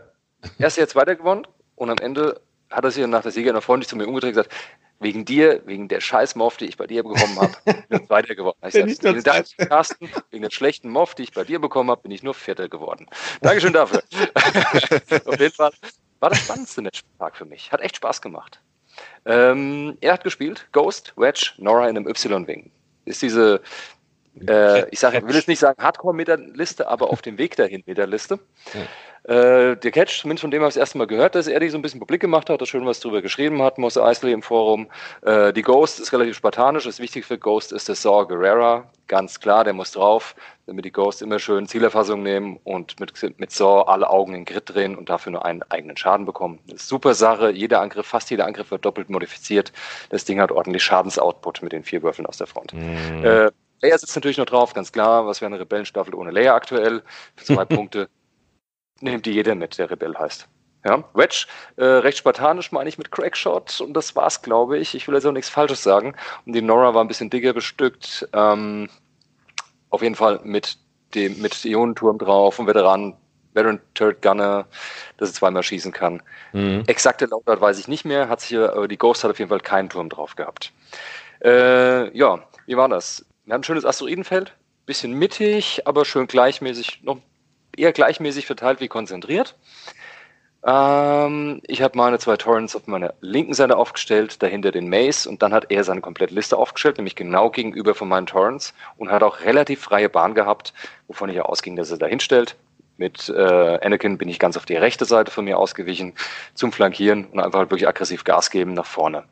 erst jetzt weiter gewonnen und am Ende hat er sich nach der Sieger noch freundlich zu mir umgedreht und gesagt, wegen dir, wegen der scheiß Moff, die ich bei dir bekommen habe, bin ich weiter geworden. Ich sag, vielen Dank, Carsten, wegen der schlechten Moff, die ich bei dir bekommen habe, bin ich nur Vierter geworden. Dankeschön dafür. Auf jeden Fall war das spannendste Matchtag für mich. Hat echt Spaß gemacht. Ähm, er hat gespielt Ghost, Wedge, Nora in einem Y-Wing. Ist diese, äh, ich sage, will jetzt nicht sagen Hardcore-Meter-Liste, aber auf dem Weg dahin Meter-Liste. Äh, der Catch, zumindest von dem habe ich das erste Mal gehört, dass er die so ein bisschen publik gemacht hat, da schön was drüber geschrieben hat, Mosse Eisley im Forum. Äh, die Ghost ist relativ spartanisch. Das Wichtigste für Ghost ist der Saw Guerrera. Ganz klar, der muss drauf, damit die Ghost immer schön Zielerfassung nehmen und mit, mit Saw alle Augen in Grid drehen und dafür nur einen eigenen Schaden bekommen. Super Sache. Jeder Angriff, fast jeder Angriff wird doppelt modifiziert. Das Ding hat ordentlich Schadensoutput mit den vier Würfeln aus der Front. Mhm. Äh, Leia sitzt natürlich noch drauf, ganz klar. Was wäre eine Rebellenstaffel ohne Leia aktuell? Zwei Punkte nimmt die jeder mit, der Rebell heißt. Ja, Wedge, äh, recht spartanisch meine ich mit Crackshot und das war's, glaube ich. Ich will jetzt auch nichts Falsches sagen. Und die Nora war ein bisschen dicker bestückt. Ähm, auf jeden Fall mit dem mit Ionenturm drauf und Veteran, Veteran Turret Gunner, dass er zweimal schießen kann. Mhm. Exakte Lautart weiß ich nicht mehr. Hat sich, äh, die Ghost hat auf jeden Fall keinen Turm drauf gehabt. Äh, ja, wie war das? Wir haben ein schönes Asteroidenfeld, bisschen mittig, aber schön gleichmäßig, noch eher gleichmäßig verteilt wie konzentriert. Ähm, ich habe meine zwei Torrents auf meiner linken Seite aufgestellt, dahinter den Maze und dann hat er seine komplette Liste aufgestellt, nämlich genau gegenüber von meinen Torrents und hat auch relativ freie Bahn gehabt, wovon ich ja ausging, dass er da hinstellt. Mit äh, Anakin bin ich ganz auf die rechte Seite von mir ausgewichen zum Flankieren und einfach halt wirklich aggressiv Gas geben nach vorne.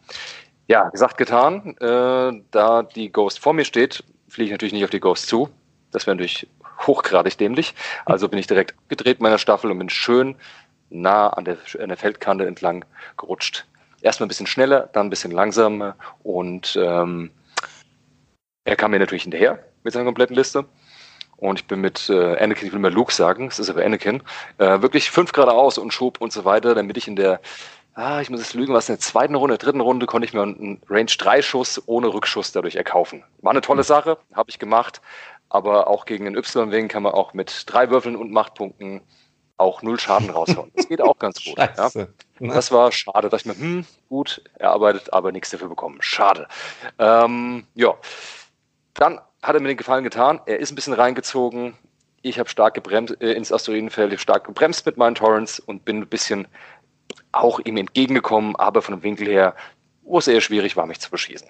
Ja, gesagt, getan. Äh, da die Ghost vor mir steht, fliege ich natürlich nicht auf die Ghost zu. Das wäre natürlich hochgradig dämlich. Also bin ich direkt abgedreht meiner Staffel und bin schön nah an der, an der Feldkante entlang gerutscht. Erstmal ein bisschen schneller, dann ein bisschen langsamer und ähm, er kam mir natürlich hinterher mit seiner kompletten Liste. Und ich bin mit äh, Anakin, ich will mal Luke sagen, es ist aber Anakin, äh, wirklich fünf geradeaus und schob und so weiter, damit ich in der, ah, ich muss es lügen, was in der zweiten Runde, der dritten Runde konnte ich mir einen Range 3 Schuss ohne Rückschuss dadurch erkaufen. War eine tolle Sache, habe ich gemacht, aber auch gegen den Y-Wing kann man auch mit drei Würfeln und Machtpunkten auch null Schaden raushauen. Das geht auch ganz gut. Ja. Das war schade. Da dachte ich mir, hm, gut, er arbeitet, aber nichts dafür bekommen. Schade. Ähm, ja. Dann hat er mir den Gefallen getan. Er ist ein bisschen reingezogen. Ich habe stark gebremst äh, ins Asteroidenfeld, stark gebremst mit meinen Torrents und bin ein bisschen auch ihm entgegengekommen, aber von dem Winkel her, wo es eher schwierig war, mich zu beschießen.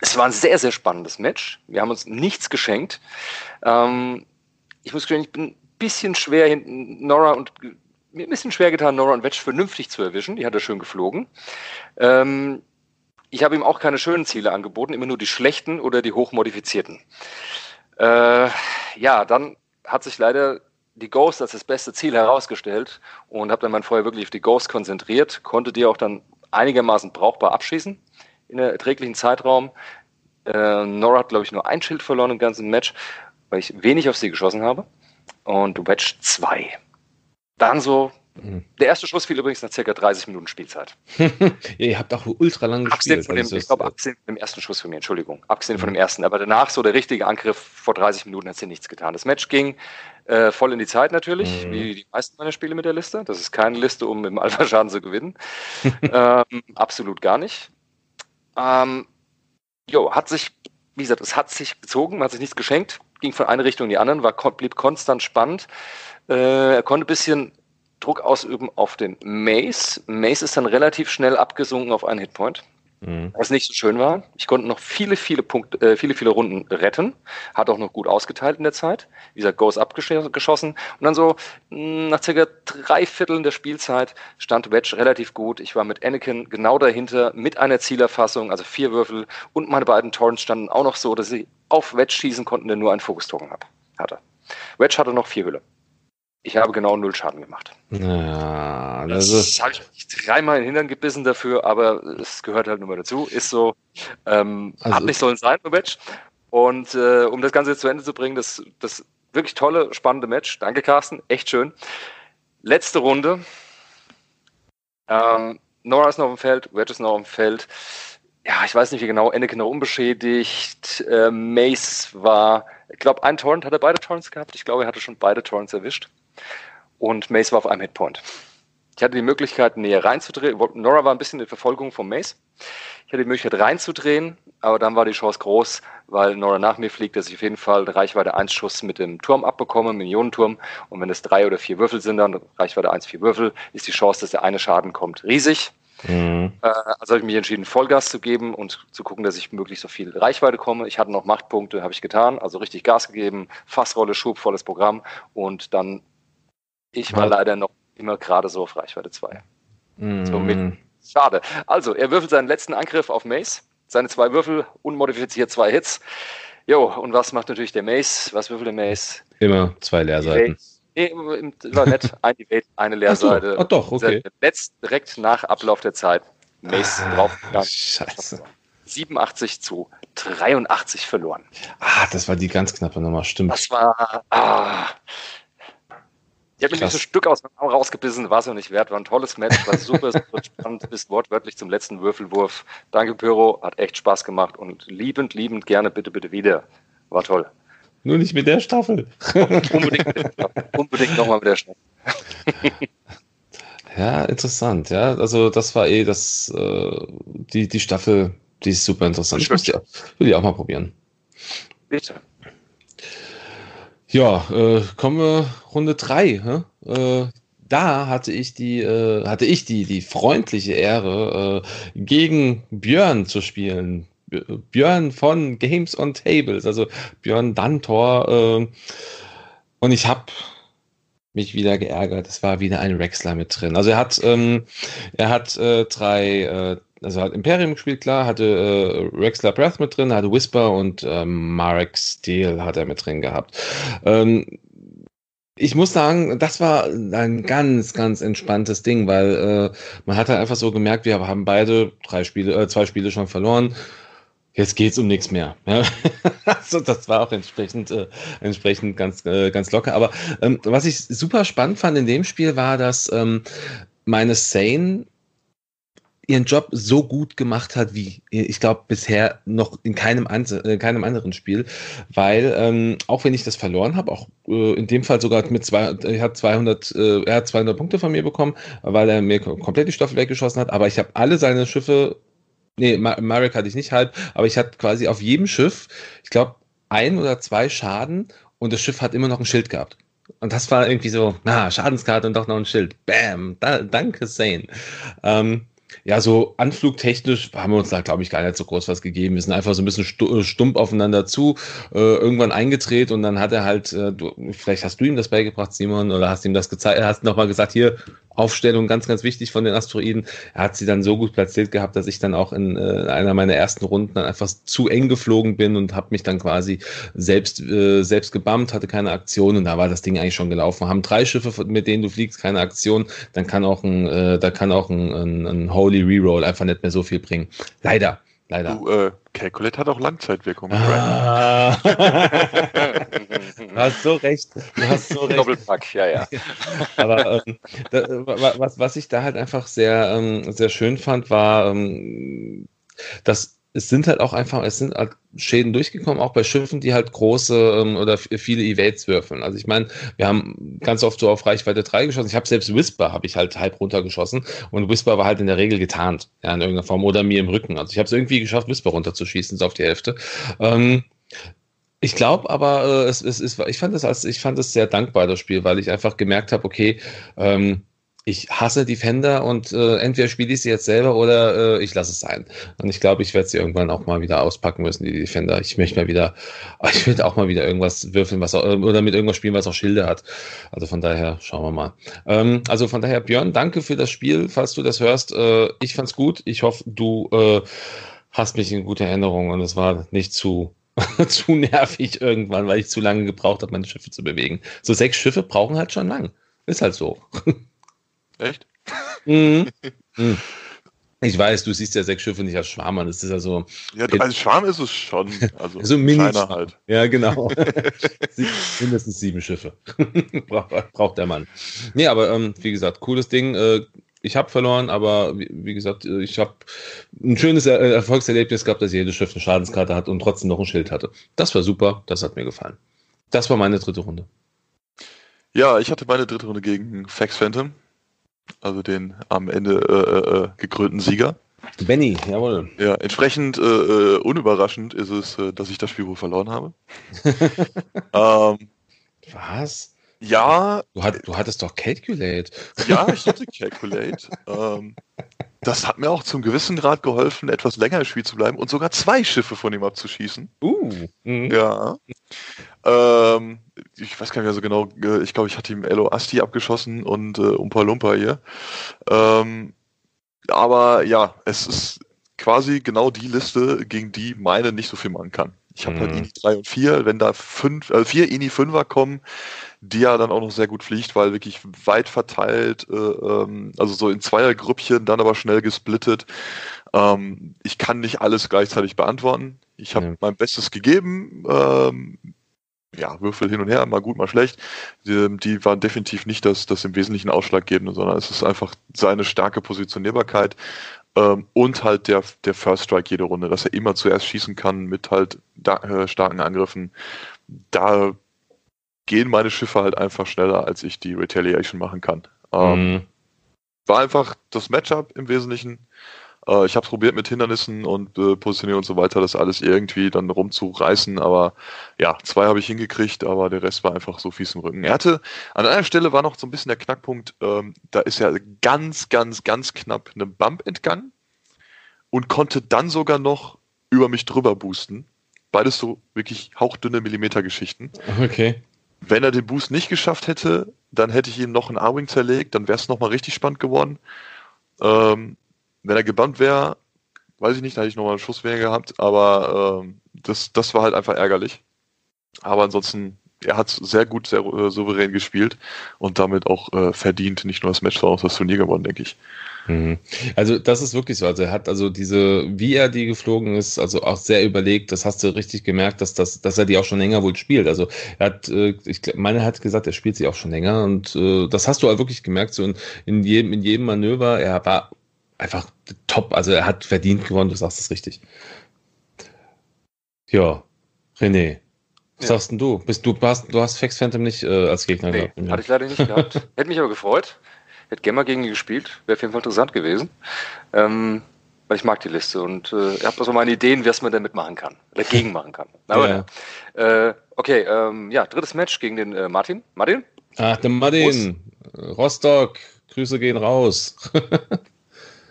Es war ein sehr, sehr spannendes Match. Wir haben uns nichts geschenkt. Ähm, ich muss gestehen, ich bin ein bisschen schwer hinten Nora und mir ein bisschen schwer getan, Nora und Wedge vernünftig zu erwischen. Die hat er schön geflogen. Ähm, ich habe ihm auch keine schönen Ziele angeboten, immer nur die schlechten oder die hochmodifizierten. Äh, ja, dann hat sich leider die Ghost als das beste Ziel herausgestellt und habe dann mein Feuer wirklich auf die Ghost konzentriert, konnte die auch dann einigermaßen brauchbar abschießen in einem erträglichen Zeitraum. Äh, Nora hat, glaube ich, nur ein Schild verloren im ganzen Match, weil ich wenig auf sie geschossen habe. Und Wedge 2. Dann so Mhm. Der erste Schuss fiel übrigens nach circa 30 Minuten Spielzeit. ihr habt auch ultra lang gespielt. Von dem, ich glaube, abgesehen von dem ersten Schuss von mir, Entschuldigung. Abgesehen mhm. von dem ersten. Aber danach so der richtige Angriff vor 30 Minuten hat sie nichts getan. Das Match ging äh, voll in die Zeit natürlich, mhm. wie die meisten meiner Spiele mit der Liste. Das ist keine Liste, um im Alpha-Schaden zu gewinnen. ähm, absolut gar nicht. Ähm, jo, hat sich, wie gesagt, es hat sich gezogen, hat sich nichts geschenkt, ging von einer Richtung in die andere, war, blieb konstant spannend. Äh, er konnte ein bisschen Druck ausüben auf den Mace. Mace ist dann relativ schnell abgesunken auf einen Hitpoint. Mhm. Was nicht so schön war. Ich konnte noch viele, viele Punkte, äh, viele, viele Runden retten. Hat auch noch gut ausgeteilt in der Zeit. Wie gesagt, Ghost abgeschossen. Und dann so hm, nach circa drei Vierteln der Spielzeit stand Wedge relativ gut. Ich war mit Anakin genau dahinter mit einer Zielerfassung, also vier Würfel. Und meine beiden Torrents standen auch noch so, dass sie auf Wedge schießen konnten, der nur einen Fokustoken hatte. Wedge hatte noch vier Hülle. Ich habe genau null Schaden gemacht. Ja, das, das habe ich mich dreimal in den Hintern gebissen dafür, aber es gehört halt nur mal dazu. Ist so, ähm, also hat nicht sollen sein, Match. Und äh, um das Ganze jetzt zu Ende zu bringen, das, das wirklich tolle, spannende Match. Danke, Carsten. Echt schön. Letzte Runde. Ähm, Nora ist noch im Feld, Wedge ist noch im Feld. Ja, ich weiß nicht wie genau. Anakin noch unbeschädigt. Äh, Mace war, ich glaube, ein Torrent hat er beide Torrents gehabt. Ich glaube, er hatte schon beide Torrents erwischt und Mace war auf einem Hitpoint. Ich hatte die Möglichkeit, näher reinzudrehen. Nora war ein bisschen in Verfolgung von Mace. Ich hatte die Möglichkeit reinzudrehen, aber dann war die Chance groß, weil Nora nach mir fliegt, dass ich auf jeden Fall Reichweite 1 Schuss mit dem Turm abbekomme, Millionenturm. Und wenn es drei oder vier Würfel sind, dann Reichweite 1, vier Würfel, ist die Chance, dass der eine Schaden kommt, riesig. Mhm. Äh, also habe ich mich entschieden, Vollgas zu geben und zu gucken, dass ich möglichst so viel Reichweite komme. Ich hatte noch Machtpunkte, habe ich getan, also richtig Gas gegeben, Fassrolle, Schub, volles Programm und dann ich war leider noch immer gerade so auf Reichweite 2. Mm. Somit schade. Also, er würfelt seinen letzten Angriff auf Mace. Seine zwei Würfel, unmodifiziert zwei Hits. Jo, und was macht natürlich der Mace? Was würfelt der Mace? Immer zwei Leerseiten. Nee, war nett. Ein Evade, eine Leerseite. Ach, so. Ach doch, okay. Letzt, direkt nach Ablauf der Zeit. Mace ah, drauf. Scheiße. 87 zu 83 verloren. Ah, das war die ganz knappe Nummer, stimmt. Das war. Ah, ich habe mir so ein Stück aus dem Arm rausgebissen, war es auch nicht wert, war ein tolles Match, war super, super spannend, bis wortwörtlich zum letzten Würfelwurf. Danke, Pyro, hat echt Spaß gemacht und liebend, liebend gerne, bitte, bitte wieder. War toll. Nur nicht mit der Staffel. unbedingt, unbedingt nochmal mit der Staffel. ja, interessant, ja. Also das war eh das, äh, die, die Staffel, die ist super interessant. Ich die, will die auch mal probieren. Bitte. Ja, äh, kommen wir Runde 3. Äh, da hatte ich die, äh, hatte ich die, die freundliche Ehre, äh, gegen Björn zu spielen. Björn von Games on Tables, also Björn Dantor. Äh, und ich habe mich wieder geärgert. Es war wieder ein Wrexler mit drin. Also er hat, ähm, er hat äh, drei, äh, also hat Imperium gespielt, klar, hatte äh, Rexler Breath mit drin, hatte Whisper und ähm, Marek Steel hat er mit drin gehabt. Ähm, ich muss sagen, das war ein ganz, ganz entspanntes Ding, weil äh, man hat halt einfach so gemerkt, wir haben beide drei Spiele, äh, zwei Spiele schon verloren. Jetzt geht's um nichts mehr. Ja. also das war auch entsprechend, äh, entsprechend ganz, äh, ganz locker. Aber ähm, was ich super spannend fand in dem Spiel war, dass ähm, meine Sane ihren Job so gut gemacht hat, wie ich glaube bisher noch in keinem, in äh, keinem anderen Spiel, weil ähm, auch wenn ich das verloren habe, auch äh, in dem Fall sogar mit zwei, er hat 200, äh, er hat 200 Punkte von mir bekommen, weil er mir komplett die Staffel weggeschossen hat, aber ich habe alle seine Schiffe, nee, Marek hatte ich nicht halb, aber ich hatte quasi auf jedem Schiff, ich glaube, ein oder zwei Schaden und das Schiff hat immer noch ein Schild gehabt. Und das war irgendwie so, na, Schadenskarte und doch noch ein Schild. Bam, da, danke, Zane. Ähm, ja, so anflugtechnisch haben wir uns da, glaube ich, gar nicht so groß was gegeben. Wir sind einfach so ein bisschen äh, stumpf aufeinander zu, äh, irgendwann eingedreht und dann hat er halt, äh, du, vielleicht hast du ihm das beigebracht, Simon, oder hast ihm das gezeigt, hast nochmal gesagt, hier, Aufstellung ganz, ganz wichtig von den Asteroiden. Er hat sie dann so gut platziert gehabt, dass ich dann auch in äh, einer meiner ersten Runden dann einfach zu eng geflogen bin und habe mich dann quasi selbst, äh, selbst gebammt, hatte keine Aktion und da war das Ding eigentlich schon gelaufen. Haben drei Schiffe, mit denen du fliegst, keine Aktion, dann kann auch ein, äh, da kann auch ein, ein, ein Holy Reroll einfach nicht mehr so viel bringen. Leider. Leider. Du, äh, Calculate hat auch Langzeitwirkung. Ah. du hast so recht. Du hast so recht. Doppelpack, ja, ja. Aber ähm, da, was, was ich da halt einfach sehr, ähm, sehr schön fand, war, ähm, dass es sind halt auch einfach, es sind halt Schäden durchgekommen, auch bei Schiffen, die halt große ähm, oder viele Evades würfeln. Also ich meine, wir haben ganz oft so auf Reichweite 3 geschossen. Ich habe selbst Whisper, habe ich halt halb runtergeschossen und Whisper war halt in der Regel getarnt, ja, in irgendeiner Form oder mir im Rücken. Also ich habe es irgendwie geschafft, Whisper runterzuschießen, so auf die Hälfte. Ähm, ich glaube aber, äh, es, es ist, ich fand es als, ich fand es sehr dankbar, das Spiel, weil ich einfach gemerkt habe, okay, ähm, ich hasse Defender und äh, entweder spiele ich sie jetzt selber oder äh, ich lasse es sein. Und ich glaube, ich werde sie irgendwann auch mal wieder auspacken müssen, die Defender. Ich möchte mal wieder, ich will auch mal wieder irgendwas würfeln, was auch, oder mit irgendwas spielen, was auch Schilde hat. Also von daher schauen wir mal. Ähm, also von daher, Björn, danke für das Spiel, falls du das hörst. Äh, ich fand's gut. Ich hoffe, du äh, hast mich in gute Erinnerung und es war nicht zu zu nervig irgendwann, weil ich zu lange gebraucht habe, meine Schiffe zu bewegen. So sechs Schiffe brauchen halt schon lang. Ist halt so. Echt? Mhm. mhm. Ich weiß, du siehst ja sechs Schiffe nicht als Schwarm an. Das ist ja so. Ja, als Schwarm ist es schon. Also so mini halt. Ja, genau. Mindestens sieben Schiffe. braucht, der Mann. Nee, aber ähm, wie gesagt, cooles Ding. Äh, ich habe verloren, aber wie, wie, gesagt, äh, ich habe ein schönes er Erfolgserlebnis gehabt, dass jedes Schiff eine Schadenskarte hat und trotzdem noch ein Schild hatte. Das war super, das hat mir gefallen. Das war meine dritte Runde. Ja, ich hatte meine dritte Runde gegen Fax Phantom also den am Ende äh, äh, gekrönten Sieger. Benny, jawohl. Ja, entsprechend äh, äh, unüberraschend ist es, äh, dass ich das Spiel wohl verloren habe. ähm, Was? Ja. Du, hat, du, hattest doch Calculate. Ja, ich hatte Calculate. ähm, das hat mir auch zum gewissen Grad geholfen, etwas länger im Spiel zu bleiben und sogar zwei Schiffe von ihm abzuschießen. Uh. Mhm. Ja. Ähm, ich weiß gar nicht mehr so genau, äh, ich glaube, ich hatte ihm Elo Asti abgeschossen und äh, Umpa Lumpa hier. Ähm, aber ja, es ist quasi genau die Liste, gegen die meine nicht so viel machen kann. Ich habe halt mhm. halt INI 3 und 4, wenn da fünf, äh, vier INI 5er kommen, die ja dann auch noch sehr gut fliegt, weil wirklich weit verteilt, äh, ähm, also so in Zweiergrüppchen, dann aber schnell gesplittet. Ähm, ich kann nicht alles gleichzeitig beantworten. Ich habe ja. mein Bestes gegeben. Ähm, ja, Würfel hin und her, mal gut, mal schlecht. Die, die waren definitiv nicht das, das im Wesentlichen Ausschlaggebende, sondern es ist einfach seine starke Positionierbarkeit ähm, und halt der, der First Strike jede Runde, dass er immer zuerst schießen kann mit halt da, äh, starken Angriffen. Da gehen meine Schiffe halt einfach schneller, als ich die Retaliation machen kann. Ähm, mhm. War einfach das Matchup im Wesentlichen. Äh, ich habe es probiert mit Hindernissen und äh, Positionierung und so weiter, das alles irgendwie dann rumzureißen, aber ja, zwei habe ich hingekriegt, aber der Rest war einfach so fies im Rücken. Er hatte, an einer Stelle war noch so ein bisschen der Knackpunkt, ähm, da ist er ganz, ganz, ganz knapp einem Bump entgangen und konnte dann sogar noch über mich drüber boosten. Beides so wirklich hauchdünne Millimetergeschichten. Okay. Wenn er den Boost nicht geschafft hätte, dann hätte ich ihm noch einen A-Wing zerlegt, dann wäre es nochmal richtig spannend geworden. Ähm, wenn er gebannt wäre, weiß ich nicht, da hätte ich nochmal einen Schuss weniger gehabt, aber ähm, das, das war halt einfach ärgerlich. Aber ansonsten, er hat sehr gut, sehr äh, souverän gespielt und damit auch äh, verdient nicht nur das Match, sondern auch das Turnier gewonnen, denke ich. Mhm. Also das ist wirklich so. Also er hat also diese, wie er die geflogen ist, also auch sehr überlegt. Das hast du richtig gemerkt, dass das, dass er die auch schon länger wohl spielt. Also er hat, äh, ich meine, er hat gesagt, er spielt sie auch schon länger und äh, das hast du auch wirklich gemerkt. So in, in jedem, in jedem Manöver. Er war einfach top. Also er hat verdient gewonnen, du sagst es richtig. Ja, René. Was ja. sagst denn du? Bist, du, hast, du hast Fex Phantom nicht äh, als Gegner nee, gehabt. Hatte ich leider nicht gehabt. Hätte mich aber gefreut. Hätte Gemma gegen ihn gespielt. Wäre auf jeden Fall interessant gewesen. Ähm, weil ich mag die Liste und äh, ich habe so meine Ideen, was man damit machen kann. Dagegen machen kann. Aber ja. Äh, okay, ähm, ja, drittes Match gegen den äh, Martin. Martin? Ach, der Martin. Rostock. Grüße gehen raus.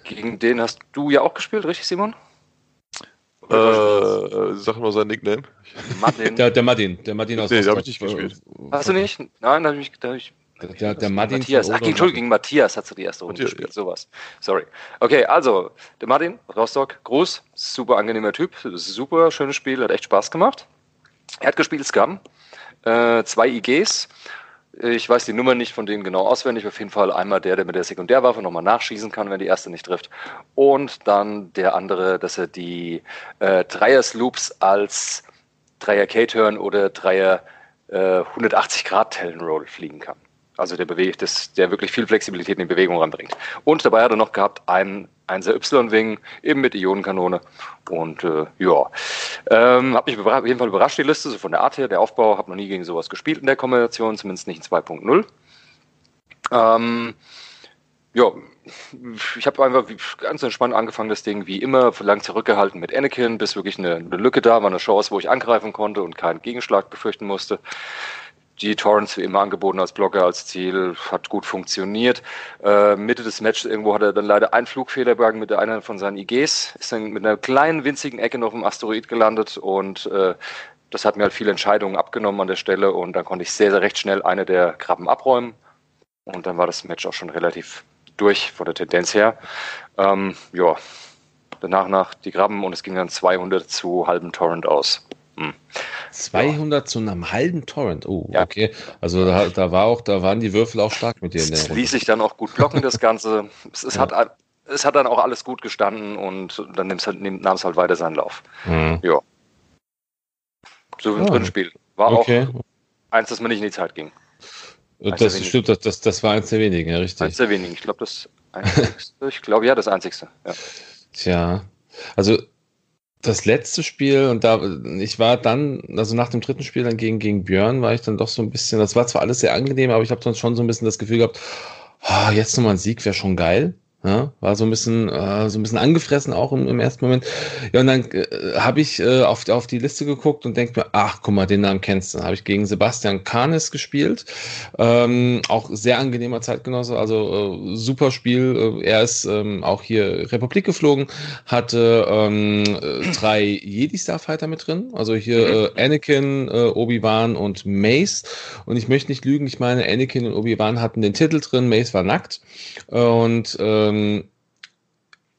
gegen den hast du ja auch gespielt, richtig, Simon? Äh, sag mal sein Nickname. Martin. Der, der Martin. Der Martin aus Nee, Rostock. habe ich nicht gespielt. Hast du nicht? Nein, da habe ich, da hab ich der, der Martin. Matthias. Ach, Entschuldigung, gegen Matthias hat du die erste Runde Matthias, gespielt. Ja. Sowas. Sorry. Okay, also, der Martin, Rostock, Gruß, super angenehmer Typ, super schönes Spiel, hat echt Spaß gemacht. Er hat gespielt Scum, äh, zwei IGs. Ich weiß die Nummer nicht von denen genau auswendig. Auf jeden Fall einmal der, der mit der Sekundärwaffe nochmal nachschießen kann, wenn die erste nicht trifft. Und dann der andere, dass er die äh, Dreier-Sloops als Dreier K-Turn oder Dreier äh, 180 Grad Tellen Roll fliegen kann. Also der bewegt, das, der wirklich viel Flexibilität in die Bewegung ranbringt. Und dabei hat er noch gehabt einen 1er Y-Wing, eben mit Ionenkanone. Und äh, ja, ähm, hat mich auf jeden Fall überrascht, die Liste, so von der Art her. Der Aufbau, habe noch nie gegen sowas gespielt in der Kombination, zumindest nicht in 2.0. Ähm, ja, ich habe einfach ganz entspannt angefangen, das Ding wie immer lang zurückgehalten mit Anakin, bis wirklich eine, eine Lücke da war, eine Chance, wo ich angreifen konnte und keinen Gegenschlag befürchten musste die Torrents wie immer angeboten als Blocker, als Ziel, hat gut funktioniert. Äh, Mitte des Matches irgendwo hat er dann leider einen Flugfehler begangen mit einer von seinen IGs, ist dann mit einer kleinen winzigen Ecke noch im Asteroid gelandet und äh, das hat mir halt viele Entscheidungen abgenommen an der Stelle und dann konnte ich sehr, sehr recht schnell eine der Krabben abräumen und dann war das Match auch schon relativ durch von der Tendenz her. Ähm, ja, danach nach die Krabben und es ging dann 200 zu halben Torrent aus. Hm. 200 ja. zu einem halben Torrent. Oh, ja. okay. Also da, da, war auch, da waren die Würfel auch stark mit dir in der Runde. ließ sich dann auch gut blocken, das Ganze. es, es ja. hat, es hat dann auch alles gut gestanden und dann halt, nahm es halt weiter seinen Lauf. Mhm. Ja. So wie ein ah. Spiel. War okay. auch eins, das mir nicht in die Zeit ging. Eins das stimmt, das, das, das war eins der wenigen, ja, richtig. Eins der wenigen. Ich glaube, das einzigste. ich glaube, ja, das einzigste. Ja. Tja. Also das letzte Spiel und da ich war dann, also nach dem dritten Spiel dann gegen, gegen Björn, war ich dann doch so ein bisschen, das war zwar alles sehr angenehm, aber ich habe dann schon so ein bisschen das Gefühl gehabt, oh, jetzt nochmal ein Sieg wäre schon geil. Ja, war so ein bisschen, äh, so ein bisschen angefressen auch im, im ersten Moment. Ja, und dann äh, habe ich äh, auf, auf die Liste geguckt und denke mir, ach, guck mal, den Namen kennst du. Dann habe ich gegen Sebastian Kahnes gespielt. Ähm, auch sehr angenehmer Zeitgenosse, also äh, super Spiel. Äh, er ist ähm, auch hier Republik geflogen, hatte ähm, äh, drei Jedi Starfighter mit drin. Also hier äh, Anakin, äh, Obi-Wan und Mace. Und ich möchte nicht lügen, ich meine, Anakin und Obi-Wan hatten den Titel drin, Mace war nackt. Und ähm, ähm,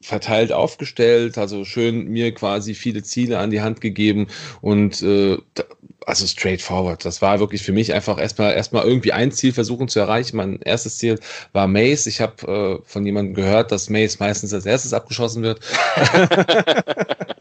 verteilt aufgestellt, also schön mir quasi viele Ziele an die Hand gegeben und äh, also straightforward. Das war wirklich für mich einfach erstmal erstmal irgendwie ein Ziel versuchen zu erreichen. Mein erstes Ziel war Mace. Ich habe äh, von jemandem gehört, dass Mace meistens als erstes abgeschossen wird.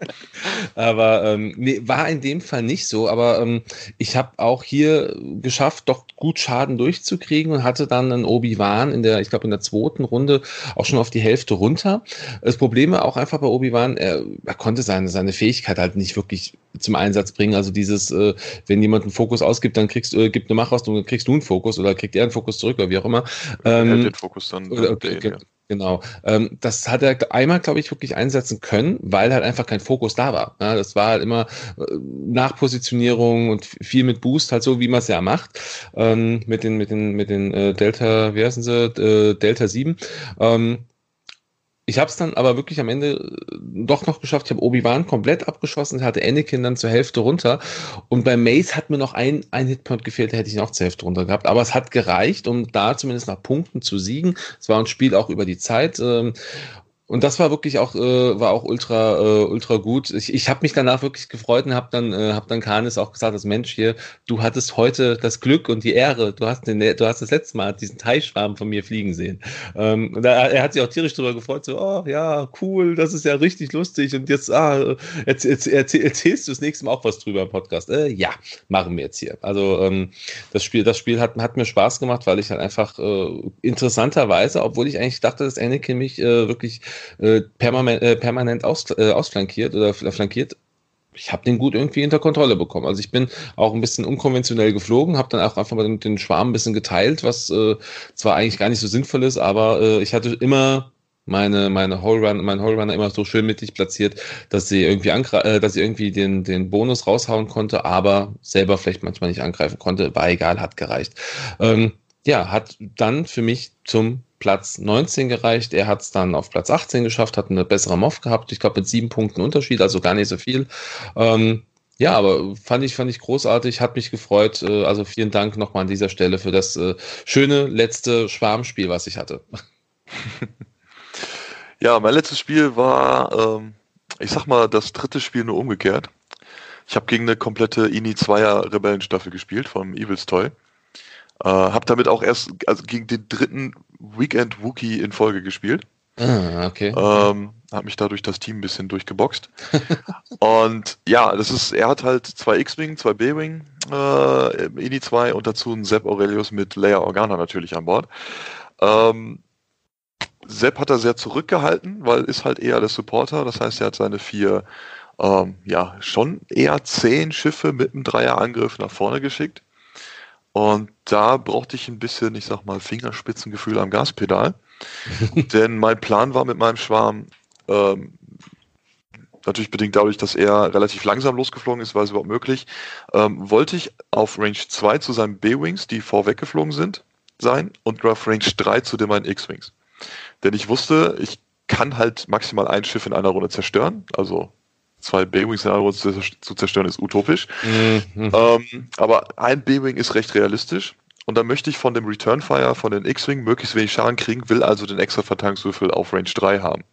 aber ähm, nee, war in dem Fall nicht so. Aber ähm, ich habe auch hier geschafft, doch gut Schaden durchzukriegen und hatte dann einen Obi-Wan in der, ich glaube in der zweiten Runde auch schon auf die Hälfte runter. Das Problem war auch einfach bei Obi-Wan, er, er konnte seine seine Fähigkeit halt nicht wirklich zum Einsatz bringen. Also dieses äh, wenn jemand einen Fokus ausgibt, dann kriegst du, äh, gibt eine Machaustung, dann kriegst du einen Fokus oder kriegt er einen Fokus zurück oder wie auch immer. Ähm, den Fokus dann. Oder, okay, den, ja. Genau. Ähm, das hat er einmal, glaube ich, wirklich einsetzen können, weil halt einfach kein Fokus da war. Ja, das war halt immer äh, Nachpositionierung und viel mit Boost, halt so, wie man es ja macht. Ähm, mit den, mit den, mit den äh, Delta, wie heißen sie? Äh, Delta 7. Ähm, ich habe es dann aber wirklich am Ende äh, doch noch geschafft. Ich habe Obi-Wan komplett abgeschossen, hatte Anakin dann zur Hälfte runter. Und bei Mace hat mir noch ein, ein Hitpoint gefehlt, da hätte ich noch zur Hälfte runter gehabt. Aber es hat gereicht, um da zumindest nach Punkten zu siegen. Es war ein Spiel auch über die Zeit. Ähm, und das war wirklich auch, äh, war auch ultra, äh, ultra gut. Ich, ich habe mich danach wirklich gefreut und habe dann, äh, hab dann Kanis auch gesagt, das Mensch hier, du hattest heute das Glück und die Ehre. Du hast, den, du hast das letzte Mal diesen Teichschwarm von mir fliegen sehen. Ähm, und er, hat sich auch tierisch darüber gefreut, so, oh ja, cool, das ist ja richtig lustig. Und jetzt, ah, erzähl, erzähl, erzählst du das nächste Mal auch was drüber im Podcast? Äh, ja, machen wir jetzt hier. Also ähm, das Spiel, das Spiel hat, hat mir Spaß gemacht, weil ich halt einfach äh, interessanterweise, obwohl ich eigentlich dachte, dass Anakin mich äh, wirklich äh, permanent, äh, permanent aus, äh, ausflankiert oder flankiert. Ich habe den gut irgendwie unter Kontrolle bekommen. Also ich bin auch ein bisschen unkonventionell geflogen, habe dann auch einfach mal den, den Schwarm ein bisschen geteilt, was äh, zwar eigentlich gar nicht so sinnvoll ist, aber äh, ich hatte immer meine, meine Hole Run, mein Hole Runner immer so schön mittig platziert, dass sie irgendwie äh, dass sie irgendwie den, den Bonus raushauen konnte, aber selber vielleicht manchmal nicht angreifen konnte. War egal, hat gereicht. Ähm, ja, hat dann für mich zum Platz 19 gereicht. Er hat es dann auf Platz 18 geschafft, hat eine bessere Moff gehabt. Ich glaube mit sieben Punkten Unterschied, also gar nicht so viel. Ähm, ja, aber fand ich, fand ich großartig, hat mich gefreut. Äh, also vielen Dank nochmal an dieser Stelle für das äh, schöne letzte Schwarmspiel, was ich hatte. Ja, mein letztes Spiel war, ähm, ich sag mal, das dritte Spiel nur umgekehrt. Ich habe gegen eine komplette INI 2er Rebellenstaffel gespielt vom Evil's Toy. Äh, habe damit auch erst also gegen den dritten Weekend Wookie in Folge gespielt. Ah, okay. Ähm, habe mich dadurch das Team ein bisschen durchgeboxt. und ja, das ist, er hat halt zwei X-Wing, zwei B-Wing, äh, INI 2 und dazu einen Sepp Aurelius mit Leia Organa natürlich an Bord. Ähm, Sepp hat er sehr zurückgehalten, weil ist halt eher der Supporter. Das heißt, er hat seine vier, ähm, ja, schon eher zehn Schiffe mit einem Dreierangriff nach vorne geschickt. Und da brauchte ich ein bisschen, ich sag mal, Fingerspitzengefühl am Gaspedal. Denn mein Plan war mit meinem Schwarm, ähm, natürlich bedingt dadurch, dass er relativ langsam losgeflogen ist, war es überhaupt möglich, ähm, wollte ich auf Range 2 zu seinen B-Wings, die vorweggeflogen sind, sein und auf Range 3 zu den meinen X-Wings. Denn ich wusste, ich kann halt maximal ein Schiff in einer Runde zerstören. Also zwei B-Wings in einer zu zerstören ist utopisch. Mhm. Ähm, aber ein B-Wing ist recht realistisch. Und dann möchte ich von dem Return Fire von den X-Wing möglichst wenig Schaden kriegen, will also den extra Verteidigungswürfel auf Range 3 haben.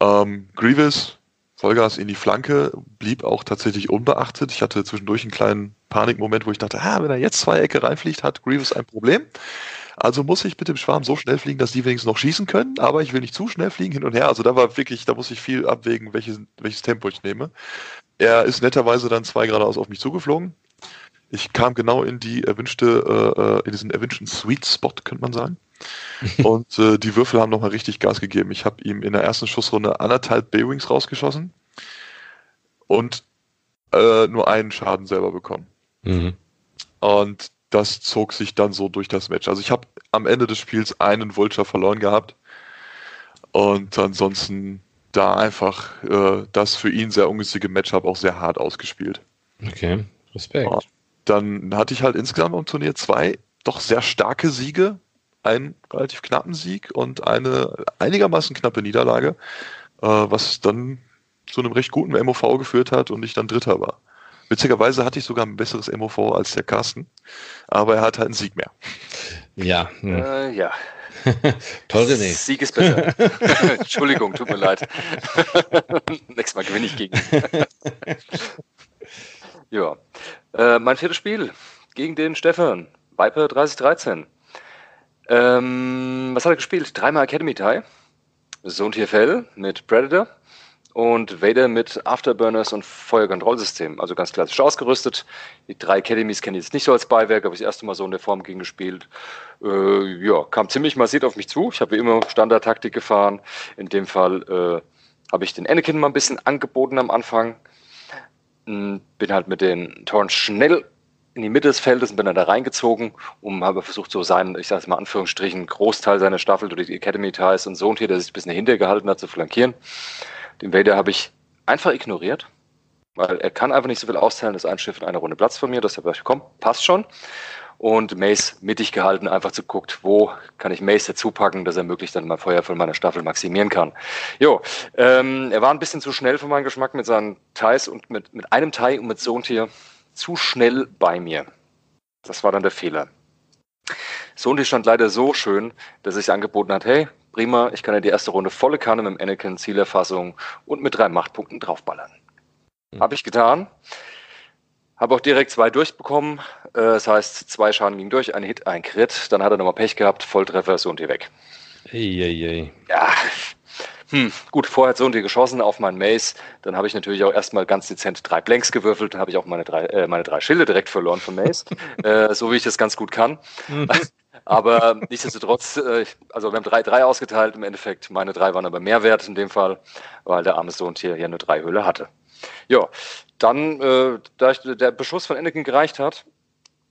Ähm, Grievous, Vollgas in die Flanke, blieb auch tatsächlich unbeachtet. Ich hatte zwischendurch einen kleinen Panikmoment, wo ich dachte, ah, wenn er jetzt zwei Ecke reinfliegt, hat Grievous ein Problem. Also muss ich mit dem Schwarm so schnell fliegen, dass die wenigstens noch schießen können, aber ich will nicht zu schnell fliegen hin und her. Also da war wirklich, da muss ich viel abwägen, welches, welches Tempo ich nehme. Er ist netterweise dann zwei geradeaus auf mich zugeflogen. Ich kam genau in die erwünschte, äh, äh in diesen erwünschten Sweet Spot, könnte man sagen. und äh, die Würfel haben nochmal richtig Gas gegeben. Ich habe ihm in der ersten Schussrunde anderthalb B-Wings rausgeschossen und äh, nur einen Schaden selber bekommen. Mhm. Und das zog sich dann so durch das Match. Also ich habe am Ende des Spiels einen Vulture verloren gehabt und ansonsten da einfach äh, das für ihn sehr ungünstige Matchup auch sehr hart ausgespielt. Okay, Respekt. Ja, dann hatte ich halt insgesamt am Turnier zwei doch sehr starke Siege, einen relativ knappen Sieg und eine einigermaßen knappe Niederlage, äh, was dann zu einem recht guten MOV geführt hat und ich dann Dritter war. Witzigerweise hatte ich sogar ein besseres MOV als der Carsten, aber er hat halt einen Sieg mehr. Ja. Hm. Äh, ja. Toll, René. Sieg ist besser. Entschuldigung, tut mir leid. Nächstes Mal gewinne ich gegen. ja. Äh, mein viertes Spiel gegen den Stefan. Viper 3013. Ähm, was hat er gespielt? Dreimal Academy Tie. Sohn TFL mit Predator und Vader mit Afterburners und Feuerkontrollsystem. Also ganz klassisch ausgerüstet. Die drei Academies kenne ich jetzt nicht so als Beiwerk, habe ich das erste Mal so in der Form gegen gespielt. Äh, ja, kam ziemlich massiv auf mich zu. Ich habe wie immer Standardtaktik gefahren. In dem Fall äh, habe ich den Anakin mal ein bisschen angeboten am Anfang. Hm, bin halt mit den Torrents schnell in die Mitte des Feldes und bin dann da reingezogen, um habe versucht, so seinen, ich sage es mal Anführungsstrichen, Großteil seiner Staffel durch die Academy Ties und so und hier, der sich ein bisschen dahinter gehalten hat, zu flankieren. Den Vader habe ich einfach ignoriert, weil er kann einfach nicht so viel austeilen, dass ein Schiff in einer Runde Platz von mir. Deshalb habe ich, passt schon. Und Mace mittig gehalten, einfach zu guckt, wo kann ich Mace dazu packen, dass er möglichst dann mein Feuer von meiner Staffel maximieren kann. Jo, ähm, er war ein bisschen zu schnell für meinen Geschmack mit seinen Ties und mit, mit einem Tie und mit Sohntier zu schnell bei mir. Das war dann der Fehler. Sohntier stand leider so schön, dass es angeboten hat, hey, prima, ich kann ja die erste Runde volle Kanne mit dem Anakin, Zielerfassung und mit drei Machtpunkten draufballern. Mhm. Habe ich getan. Habe auch direkt zwei durchbekommen. Äh, das heißt, zwei Schaden gingen durch, ein Hit, ein Crit. Dann hat er nochmal Pech gehabt, Volltreffer, so und hier weg. Eieiei. Ja, hm, gut, vorher hat so und hier geschossen auf meinen Mace. Dann habe ich natürlich auch erstmal ganz dezent drei Blanks gewürfelt. Dann habe ich auch meine drei, äh, meine drei Schilde direkt verloren von Mace. äh, so wie ich das ganz gut kann. Aber nichtsdestotrotz, äh, also wir haben drei, drei ausgeteilt im Endeffekt. Meine drei waren aber mehr wert in dem Fall, weil der arme Sohn hier ja nur drei Höhle hatte. Ja, dann, äh, da ich, der Beschuss von Anakin gereicht hat,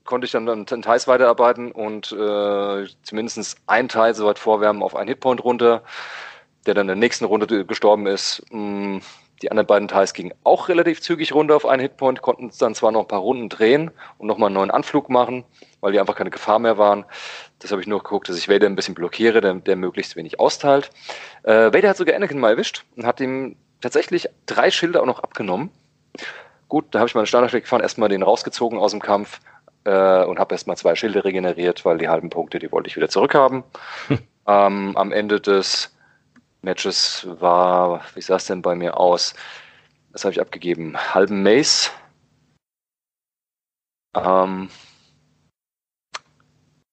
konnte ich dann in Teils weiterarbeiten und äh, zumindest ein Teil soweit vorwärmen auf einen Hitpoint runter, der dann in der nächsten Runde gestorben ist. Mm, die anderen beiden Teils gingen auch relativ zügig runter auf einen Hitpoint, konnten dann zwar noch ein paar Runden drehen und nochmal einen neuen Anflug machen, weil die einfach keine Gefahr mehr waren. Das habe ich nur geguckt, dass ich Vader ein bisschen blockiere, der, der möglichst wenig austeilt. Äh, Vader hat sogar Anakin mal erwischt und hat ihm tatsächlich drei Schilder auch noch abgenommen. Gut, da habe ich meine Standardstrecke gefahren, erstmal den rausgezogen aus dem Kampf äh, und habe erstmal zwei Schilde regeneriert, weil die halben Punkte, die wollte ich wieder zurückhaben. ähm, am Ende des Matches war, wie sah es denn bei mir aus? Was habe ich abgegeben? Halben Mace. Ähm,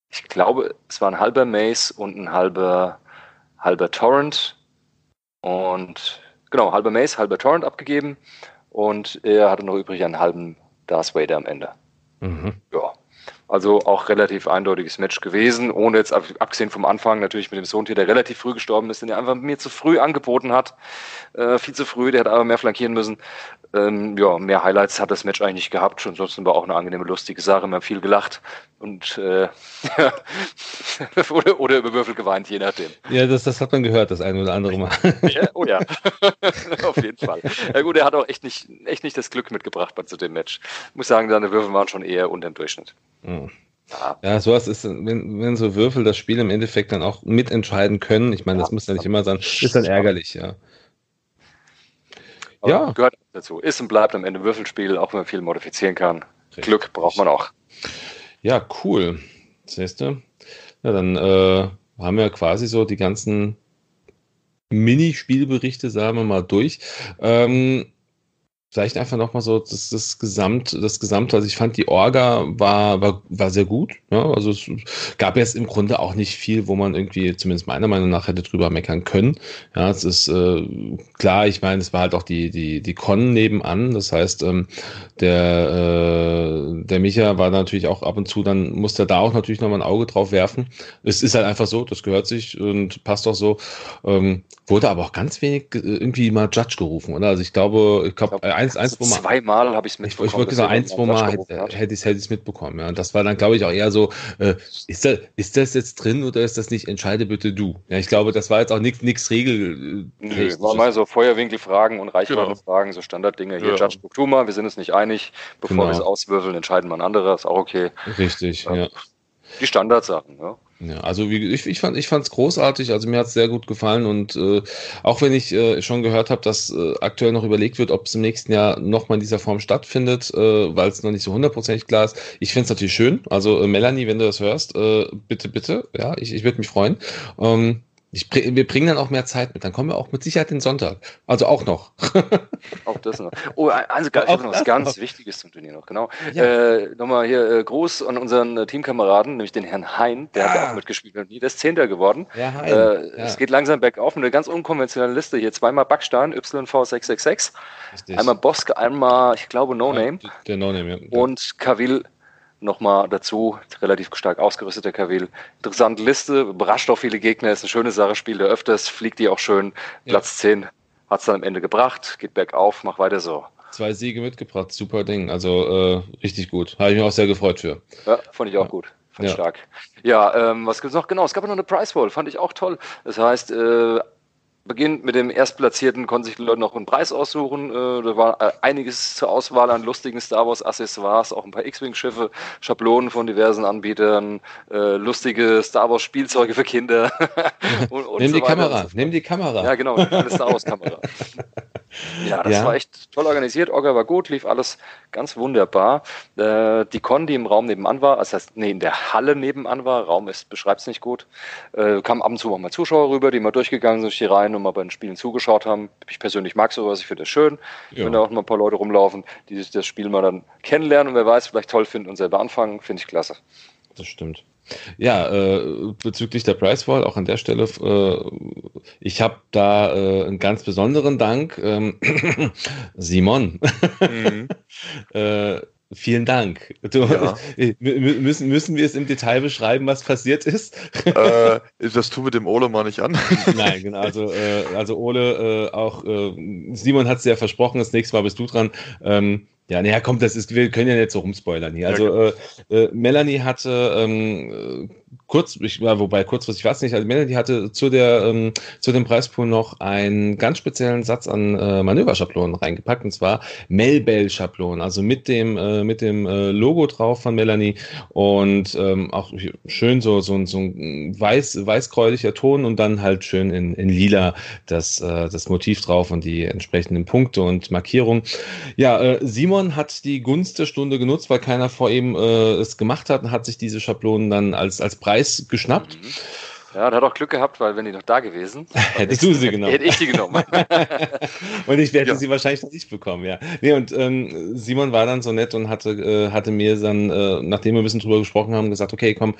ich glaube, es war ein halber Mace und ein halber, halber Torrent. Und genau, halber Mace, halber Torrent abgegeben. Und er hatte noch übrig einen halben Darth Vader am Ende. Mhm. Ja. Also auch relativ eindeutiges Match gewesen, ohne jetzt abgesehen vom Anfang natürlich mit dem Sohn hier, der relativ früh gestorben ist, den er einfach mir zu früh angeboten hat. Äh, viel zu früh, der hat aber mehr flankieren müssen. Ähm, ja, mehr Highlights hat das Match eigentlich nicht gehabt. Ansonsten war auch eine angenehme, lustige Sache. Wir haben viel gelacht und äh, oder, oder über Würfel geweint, je nachdem. Ja, das, das hat man gehört, das eine oder andere Mal. ja, oh ja, auf jeden Fall. Ja gut, er hat auch echt nicht, echt nicht das Glück mitgebracht bei zu dem Match. Ich muss sagen, seine Würfel waren schon eher unter dem Durchschnitt. Mhm. Ja, ja sowas ist, wenn, wenn so Würfel das Spiel im Endeffekt dann auch mitentscheiden können, ich meine, das muss ja nicht immer sein, ist dann ärgerlich, ja. Aber ja. Gehört dazu. Ist und bleibt am Ende Würfelspiel, auch wenn man viel modifizieren kann. Richtig. Glück braucht man auch. Ja, cool. Das nächste. Ja, dann äh, haben wir quasi so die ganzen Minispielberichte, sagen wir mal, durch. Ähm, vielleicht einfach nochmal so das, das Gesamt, das Gesamte. Also ich fand die Orga war, war, war sehr gut. Ja? Also es gab jetzt im Grunde auch nicht viel, wo man irgendwie, zumindest meiner Meinung nach, hätte drüber meckern können. Ja, es ist äh, klar, ich meine, es war halt auch die, die, die Con nebenan. Das heißt, ähm, der, äh, der Micha war natürlich auch ab und zu, dann musste er da auch natürlich nochmal ein Auge drauf werfen. Es ist halt einfach so, das gehört sich und passt auch so. Ähm, wurde aber auch ganz wenig äh, irgendwie mal Judge gerufen, oder? Also ich glaube, ich glaube, glaub, eins, eins, also Zweimal habe ich es mitbekommen. Ich, wollte sagen, ein, zwei Mal hätte, ich es mitbekommen. Ja. Und das war dann, glaube ich, auch eher so, äh, ist, das, ist das jetzt drin oder ist das nicht? Entscheide bitte du. Ja, ich glaube, das war jetzt auch nichts Regel. Nö, war mal so Feuerwinkelfragen und Reichweitenfragen, genau. so Standarddinge. Hier, ja. Judge Boktuma, wir sind uns nicht einig. Bevor genau. wir es auswürfeln, entscheiden wir ein anderes. Auch okay. Richtig, ja. Die Standardsachen, ja. Ja, also wie, ich, ich fand ich fand's großartig, also mir hat's sehr gut gefallen und äh, auch wenn ich äh, schon gehört habe, dass äh, aktuell noch überlegt wird, ob es im nächsten Jahr nochmal in dieser Form stattfindet, äh, weil es noch nicht so hundertprozentig klar ist. Ich find's natürlich schön. Also äh, Melanie, wenn du das hörst, äh, bitte, bitte, ja, ich, ich würde mich freuen. Ähm, ich, wir bringen dann auch mehr Zeit mit. Dann kommen wir auch mit Sicherheit den Sonntag. Also auch noch. auch das noch. Oh, also ich habe noch was ganz noch. Wichtiges zum Turnier noch. Genau. Ja. Äh, nochmal hier äh, Gruß an unseren äh, Teamkameraden, nämlich den Herrn Hein. Der ja. hat auch mitgespielt und nie. Der ist Zehnter geworden. Ja, Hein. Äh, ja. Es geht langsam bergauf. Eine ganz unkonventionelle Liste hier. Zweimal Backstein, YV666. Richtig. Einmal Boske, einmal, ich glaube, No Name. der No Name, ja. Und Kavil nochmal dazu, relativ stark ausgerüsteter Kavil. Interessante Liste, überrascht auch viele Gegner, ist eine schöne Sache, spielt er öfters, fliegt die auch schön. Platz ja. 10 hat es dann am Ende gebracht, geht bergauf, mach weiter so. Zwei Siege mitgebracht, super Ding, also äh, richtig gut. Habe ich mich auch sehr gefreut für. Ja, fand ich auch ja. gut. Fand ja. stark. Ja, ähm, was gibt's noch? Genau, es gab noch eine Price Wall, fand ich auch toll. Das heißt, äh, beginnt mit dem Erstplatzierten, konnten sich die Leute noch einen Preis aussuchen. Äh, da war äh, einiges zur Auswahl an lustigen Star Wars Accessoires, auch ein paar X-Wing-Schiffe, Schablonen von diversen Anbietern, äh, lustige Star Wars Spielzeuge für Kinder. und, und nimm so die Kamera, so nimm die Kamera. Ja, genau, eine Star Wars Kamera. Ja, das ja. war echt toll organisiert. Orga war gut, lief alles ganz wunderbar. Äh, die Con, die im Raum nebenan war, also das heißt, nee, in der Halle nebenan war, Raum ist, beschreibt es nicht gut, äh, kamen ab und zu auch mal Zuschauer rüber, die mal durchgegangen sind durch die Reihen und mal bei den Spielen zugeschaut haben. Ich persönlich mag sowas, ich finde das schön, ja. wenn da auch mal ein paar Leute rumlaufen, die sich das Spiel mal dann kennenlernen und wer weiß, vielleicht toll finden und selber anfangen, finde ich klasse. Das stimmt. Ja, äh, bezüglich der Price Wall, auch an der Stelle, äh, ich habe da äh, einen ganz besonderen Dank. Ähm, Simon. Mhm. Vielen Dank. Du, ja. müssen, müssen wir es im Detail beschreiben, was passiert ist? Äh, das tun wir dem Ole mal nicht an. Nein, genau. Also, äh, also Ole, äh, auch äh, Simon hat es ja versprochen, das nächste Mal bist du dran. Ähm, ja, naja, kommt, das ist, wir können ja nicht so rumspoilern hier. Also ja, äh, äh, Melanie hatte ähm, kurz, ich, ja, wobei kurzfristig weiß nicht, also Melanie hatte zu der ähm, zu dem Preispool noch einen ganz speziellen Satz an äh, Manöverschablonen reingepackt und zwar Melbell-Schablonen, also mit dem äh, mit dem äh, Logo drauf von Melanie und ähm, auch schön so so, so ein weiß weißgräulicher Ton und dann halt schön in, in lila das äh, das Motiv drauf und die entsprechenden Punkte und Markierungen. Ja, äh, Simon hat die Gunst der Stunde genutzt, weil keiner vor ihm äh, es gemacht hat und hat sich diese Schablonen dann als als Preis geschnappt. Mhm. Ja, und hat auch Glück gehabt, weil wenn die noch da gewesen, hättest du sie genommen. Hätte ich sie genommen. und ich hätte ja. sie wahrscheinlich nicht bekommen, ja. Nee, und ähm, Simon war dann so nett und hatte, äh, hatte mir dann, äh, nachdem wir ein bisschen drüber gesprochen haben, gesagt, okay, komm,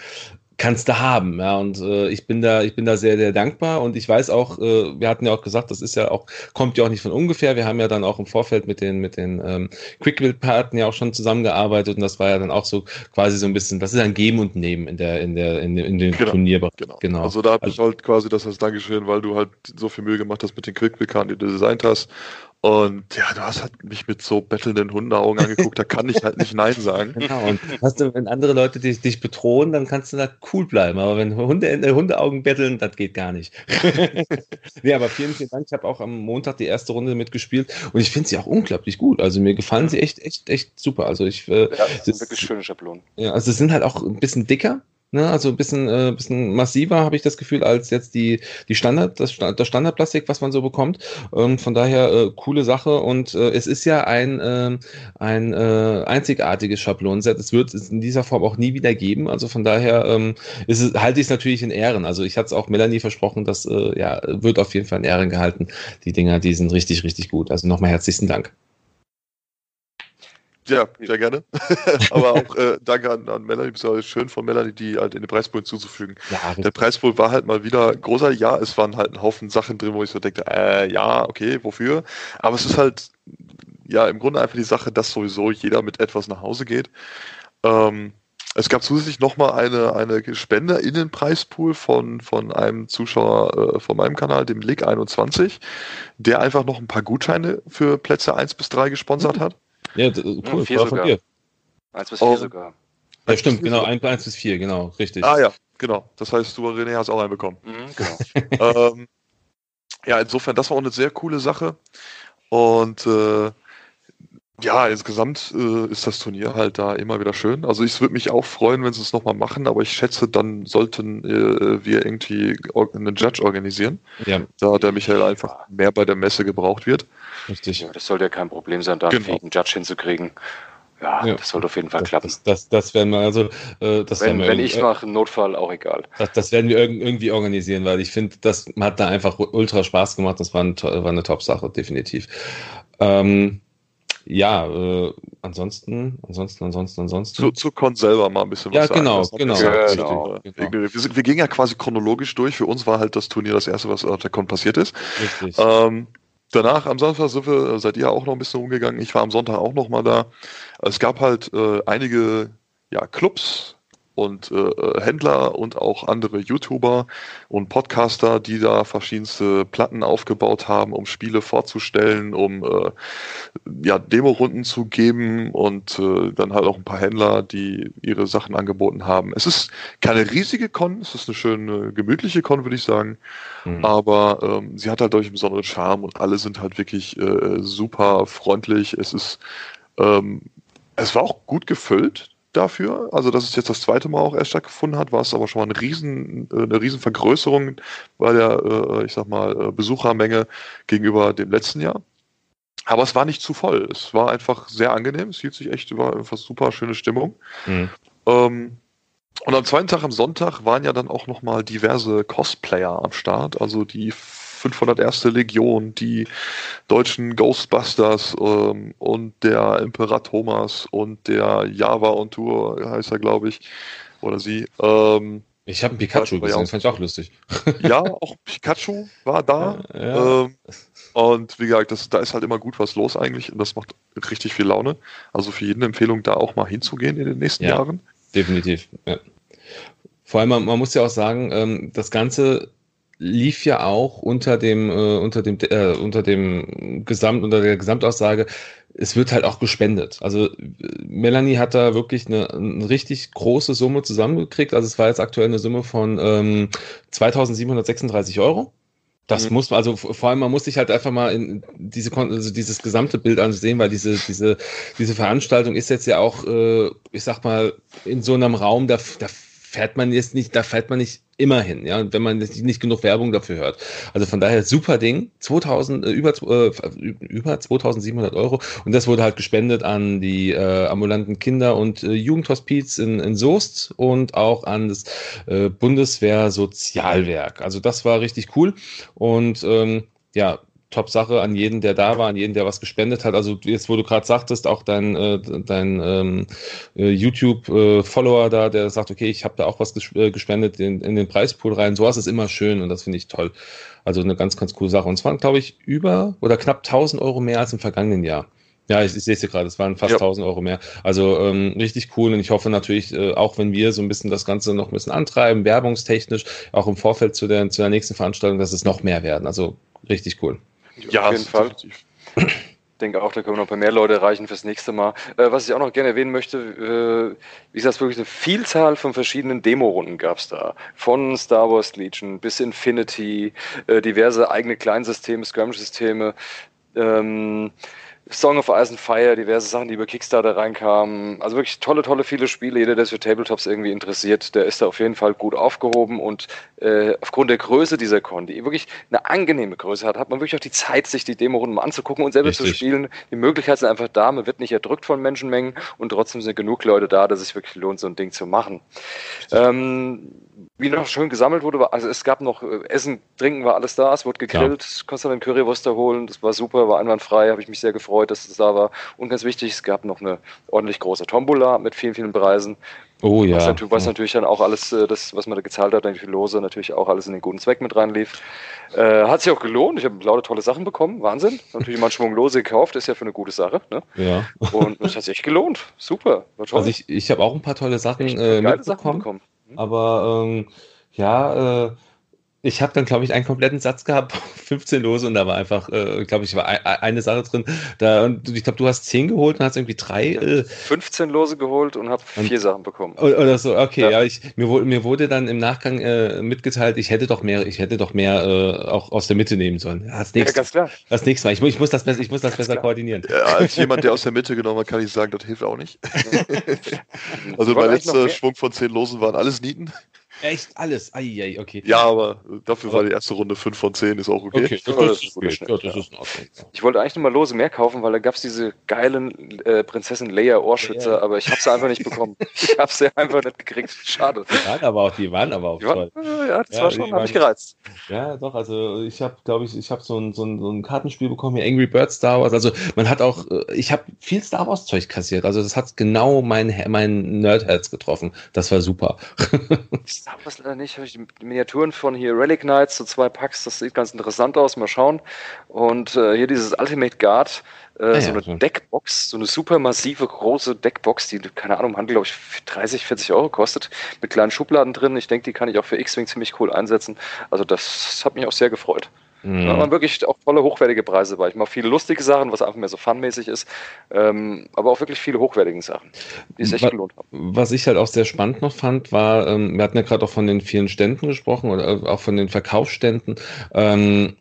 kannst du haben. Ja, und äh, ich bin da, ich bin da sehr, sehr dankbar. Und ich weiß auch, äh, wir hatten ja auch gesagt, das ist ja auch, kommt ja auch nicht von ungefähr. Wir haben ja dann auch im Vorfeld mit den, mit den ähm, Quick-Build-Paten ja auch schon zusammengearbeitet und das war ja dann auch so quasi so ein bisschen, das ist ein Geben und Nehmen in der, in der, in, in den genau, Turnierbereich. Genau. genau. Also da habe ich also halt quasi das als Dankeschön, weil du halt so viel Mühe gemacht hast mit den Quick-Build-Karten, die du designt hast. Und ja, du hast halt mich mit so bettelnden Hundeaugen angeguckt, da kann ich halt nicht Nein sagen. Genau, und hast du, wenn andere Leute dich, dich bedrohen, dann kannst du da cool bleiben. Aber wenn Hunde, äh, Hundeaugen betteln, das geht gar nicht. nee, aber vielen, vielen Dank. Ich habe auch am Montag die erste Runde mitgespielt und ich finde sie auch unglaublich gut. Also mir gefallen sie echt, echt, echt super. Also ich, äh, ja, das sind wirklich schöne Schablonen. Ja, also sie sind halt auch ein bisschen dicker. Ne, also ein bisschen, äh, bisschen massiver habe ich das Gefühl als jetzt die, die Standard, das, das Standardplastik, was man so bekommt. Ähm, von daher äh, coole Sache und äh, es ist ja ein, äh, ein äh, einzigartiges Schablonenset. Es wird es in dieser Form auch nie wieder geben. Also von daher ähm, ist es, halte ich es natürlich in Ehren. Also ich hatte es auch Melanie versprochen, dass äh, ja, wird auf jeden Fall in Ehren gehalten. Die Dinger, die sind richtig, richtig gut. Also nochmal herzlichen Dank. Ja, sehr gerne. Aber auch äh, danke an, an Melanie, besonders schön von Melanie, die halt in den Preispool hinzuzufügen. Ja, der Preispool war halt mal wieder großer. Ja, es waren halt ein Haufen Sachen drin, wo ich so denke, äh, ja, okay, wofür? Aber es ist halt, ja, im Grunde einfach die Sache, dass sowieso jeder mit etwas nach Hause geht. Ähm, es gab zusätzlich nochmal eine, eine Spende in den Preispool von, von einem Zuschauer äh, von meinem Kanal, dem Lig21, der einfach noch ein paar Gutscheine für Plätze 1 bis 3 gesponsert mhm. hat. Ja, cool, ja, vier war von dir. 1 bis 4 oh. sogar. Ja, stimmt, genau, 1, 1 bis 4, genau, richtig. Ah ja, genau. Das heißt, du, René, hast auch einen bekommen. Mhm, genau. ähm, ja, insofern, das war auch eine sehr coole Sache. Und äh, ja, insgesamt äh, ist das Turnier halt da immer wieder schön. Also ich würde mich auch freuen, wenn sie es nochmal machen, aber ich schätze, dann sollten äh, wir irgendwie einen Judge organisieren, ja. da der Michael einfach mehr bei der Messe gebraucht wird. Richtig. Ja, das sollte ja kein Problem sein, da genau. einen Judge hinzukriegen. Ja, ja, das sollte auf jeden Fall das, klappen. Das, das, das, werden wir also. Äh, das wenn, wenn ich mache, im Notfall auch egal. Das, das werden wir irgendwie organisieren, weil ich finde, das hat da einfach ultra Spaß gemacht. Das war, ein, war eine Top-Sache, definitiv. Ähm, ja, äh, ansonsten, ansonsten, ansonsten, ansonsten. Zu, zu Con selber mal ein bisschen was Ja, genau, genau. genau, genau. Wir, wir, wir, gingen ja quasi chronologisch durch. Für uns war halt das Turnier das erste, was auf der Con passiert ist. Richtig. Ähm, danach, am Samstag sind wir, seid ihr auch noch ein bisschen umgegangen. Ich war am Sonntag auch noch mal da. Es gab halt äh, einige ja, Clubs, und äh, Händler und auch andere YouTuber und Podcaster, die da verschiedenste Platten aufgebaut haben, um Spiele vorzustellen, um äh, ja, Demo-Runden zu geben und äh, dann halt auch ein paar Händler, die ihre Sachen angeboten haben. Es ist keine riesige Con, es ist eine schöne, gemütliche Con, würde ich sagen, mhm. aber ähm, sie hat halt durch einen besonderen Charme und alle sind halt wirklich äh, super freundlich. Es ist ähm, es war auch gut gefüllt dafür. Also, dass es jetzt das zweite Mal auch erst stattgefunden hat, war es aber schon mal eine riesen, äh, eine riesen Vergrößerung bei der, äh, ich sag mal, äh, Besuchermenge gegenüber dem letzten Jahr. Aber es war nicht zu voll. Es war einfach sehr angenehm. Es hielt sich echt, war einfach super schöne Stimmung. Mhm. Ähm, und am zweiten Tag, am Sonntag, waren ja dann auch nochmal diverse Cosplayer am Start. Also die 501. Legion, die deutschen Ghostbusters ähm, und der Emperor Thomas und der Java on Tour heißt er, glaube ich, oder sie. Ähm, Ich habe einen Pikachu gesehen, das fand ich auch lustig. Ja, auch Pikachu war da. Ja. Ähm, und wie gesagt, das, da ist halt immer gut was los eigentlich und das macht richtig viel Laune. Also für jeden Empfehlung, da auch mal hinzugehen in den nächsten ja, Jahren. Definitiv. Ja. Vor allem, man, man, muss ja auch sagen, ähm, das Ganze lief ja auch unter dem, äh, unter dem, äh, unter dem Gesamt, unter der Gesamtaussage, es wird halt auch gespendet. Also Melanie hat da wirklich eine, eine richtig große Summe zusammengekriegt. Also es war jetzt aktuell eine Summe von ähm, 2736 Euro. Das mhm. muss man, also vor allem, man muss sich halt einfach mal in diese, also dieses gesamte Bild ansehen, weil diese, diese, diese Veranstaltung ist jetzt ja auch, äh, ich sag mal, in so einem Raum, da, da fährt man jetzt nicht, da fährt man nicht immer hin, ja, wenn man nicht genug Werbung dafür hört. Also von daher super Ding, 2000, äh, über, äh, über 2700 Euro und das wurde halt gespendet an die äh, ambulanten Kinder- und äh, Jugendhospiz in, in Soest und auch an das äh, Bundeswehr-Sozialwerk. Also das war richtig cool und ähm, ja, Top-Sache an jeden, der da war, an jeden, der was gespendet hat. Also jetzt, wo du gerade sagtest, auch dein, äh, dein ähm, äh, YouTube-Follower äh, da, der sagt, okay, ich habe da auch was äh, gespendet in, in den Preispool rein. Sowas ist immer schön und das finde ich toll. Also eine ganz, ganz coole Sache. Und es waren, glaube ich, über oder knapp 1000 Euro mehr als im vergangenen Jahr. Ja, ich, ich sehe es ja gerade, es waren fast ja. 1000 Euro mehr. Also ähm, richtig cool und ich hoffe natürlich, äh, auch wenn wir so ein bisschen das Ganze noch ein bisschen antreiben, werbungstechnisch, auch im Vorfeld zu der, zu der nächsten Veranstaltung, dass es noch mehr werden. Also richtig cool. Ja, auf jeden Fall. Ich denke auch, da können wir noch ein paar mehr Leute erreichen fürs nächste Mal. Äh, was ich auch noch gerne erwähnen möchte, äh, wie gesagt, wirklich eine Vielzahl von verschiedenen Demo-Runden gab es da. Von Star Wars Legion bis Infinity, äh, diverse eigene Kleinsysteme, Skirmish-Systeme. Ähm, Song of Ice and Fire, diverse Sachen, die über Kickstarter reinkamen. Also wirklich tolle, tolle, viele Spiele. Jeder, der sich für Tabletops irgendwie interessiert, der ist da auf jeden Fall gut aufgehoben. Und äh, aufgrund der Größe dieser Con, die wirklich eine angenehme Größe hat, hat man wirklich auch die Zeit, sich die Demo-Runden mal anzugucken und selber Richtig. zu spielen. Die Möglichkeiten sind einfach da. Man wird nicht erdrückt von Menschenmengen und trotzdem sind genug Leute da, dass es sich wirklich lohnt, so ein Ding zu machen. Ähm, wie noch schön gesammelt wurde, war, also es gab noch äh, Essen, Trinken war alles da, es wurde gegrillt, ja. konntest dann Currywurst holen, das war super, war einwandfrei, habe ich mich sehr gefreut, dass es da war. Und ganz wichtig, es gab noch eine ordentlich große Tombola mit vielen, vielen Preisen. Oh ja. Was, natürlich, was natürlich dann auch alles, äh, das, was man da gezahlt hat, die Lose, natürlich auch alles in den guten Zweck mit reinlief. Äh, hat sich auch gelohnt. Ich habe lauter tolle Sachen bekommen. Wahnsinn. Natürlich mal einen Schwung Lose gekauft, ist ja für eine gute Sache. Ne? Ja. Und es hat sich echt gelohnt. Super. War toll. Also ich, ich habe auch ein paar tolle Sachen, äh, mitbekommen, Sachen bekommen. Aber ähm, ja, äh, ich habe dann, glaube ich, einen kompletten Satz gehabt, 15 Lose und da war einfach, äh, glaube ich, war ein, eine Sache drin. Da, und ich glaube, du hast 10 geholt und hast irgendwie drei. Äh, 15 Lose geholt und habe vier Sachen bekommen. Oder so, okay, ja, ja ich, mir, wurde, mir wurde dann im Nachgang äh, mitgeteilt, ich hätte doch mehr, ich hätte doch mehr äh, auch aus der Mitte nehmen sollen. Ja, das nächste, ja, ganz klar. Das nächste Mal. Ich, ich muss das besser, ich muss das besser koordinieren. Ja, als jemand, der aus der Mitte genommen hat, kann ich sagen, das hilft auch nicht. also mein letzter Schwung von 10 Losen waren alles Nieten. Echt alles? Eieiei, okay. Ja, aber dafür war die erste Runde 5 von 10, ist auch okay. Okay, das, ja, das, ist, okay. ja, das ist in Ordnung. Ich wollte eigentlich nochmal lose mehr kaufen, weil da gab es diese geilen äh, Prinzessin Leia Ohrschützer, ja. aber ich habe sie einfach nicht bekommen. ich habe sie einfach nicht gekriegt. Schade. Die waren aber auch, die waren aber auch die toll. Waren, ja, das war schon, habe ich gereizt. Ja, doch, also ich habe, glaube ich, ich habe so ein, so, ein, so ein Kartenspiel bekommen, hier Angry Birds Star Wars. Also man hat auch, äh, ich habe viel Star Wars Zeug kassiert. Also das hat genau mein, mein Nerdherz getroffen. Das war super. Star Wars leider nicht, habe ich die Miniaturen von hier Relic Knights, so zwei Packs, das sieht ganz interessant aus, mal schauen. Und äh, hier dieses Ultimate Guard, äh, ah, so ja, eine so. Deckbox, so eine super massive große Deckbox, die, keine Ahnung, im Handel, glaube ich, 30, 40 Euro kostet, mit kleinen Schubladen drin. Ich denke, die kann ich auch für X-Wing ziemlich cool einsetzen. Also das hat mich auch sehr gefreut. Mhm. Da waren wirklich auch tolle, hochwertige Preise bei. Ich mache viele lustige Sachen, was einfach mehr so funmäßig ist, ähm, aber auch wirklich viele hochwertige Sachen, die es echt was, gelohnt haben. Was ich halt auch sehr spannend noch fand, war, ähm, wir hatten ja gerade auch von den vielen Ständen gesprochen oder auch von den Verkaufsständen. Ähm,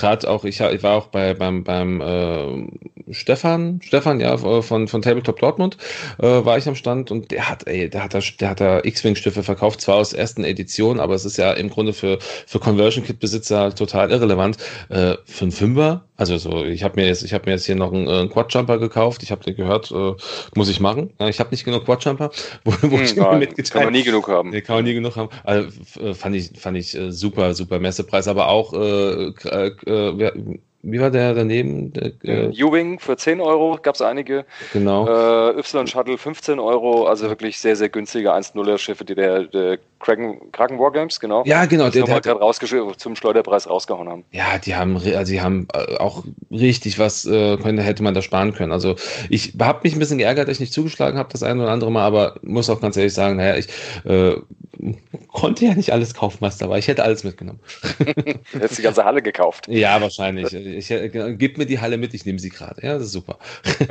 gerade auch, ich, ich, war auch bei beim, beim äh, Stefan, Stefan, ja, von, von Tabletop Dortmund, äh, war ich am Stand und der hat, ey, der hat da, der hat da X-Wing-Stifte verkauft, zwar aus ersten Edition, aber es ist ja im Grunde für, für Conversion-Kit-Besitzer total irrelevant. Äh, für einen Fünfer also so, ich habe mir jetzt, ich habe mir jetzt hier noch einen, äh, Quadjumper gekauft. Ich habe gehört, äh, muss ich machen. Ich habe nicht genug Quadjumper, wo, wo hm, ich nein, mitgeteilt. Kann man nie genug haben. Nee, kann man nie genug haben. Also, fand ich, fand ich äh, super, super Messepreis, aber auch äh, äh, wie war der daneben? Der, äh, U-Wing für 10 Euro gab es einige. Genau. Äh, Y-Shuttle 15 Euro, also wirklich sehr, sehr günstige 1-0er Schiffe, die der, der Kraken, Kraken Wargames, genau. Ja, genau. Der, der gerade zum Schleuderpreis rausgehauen haben. Ja, die haben, also die haben äh, auch richtig was, äh, könnte, hätte man da sparen können. Also ich habe mich ein bisschen geärgert, dass ich nicht zugeschlagen habe, das eine oder andere Mal, aber muss auch ganz ehrlich sagen, naja, ich äh, konnte ja nicht alles kaufen, was da war. Ich hätte alles mitgenommen. Hättest die ganze Halle gekauft. Ja, wahrscheinlich. Ich, äh, gib mir die Halle mit, ich nehme sie gerade. Ja, das ist super.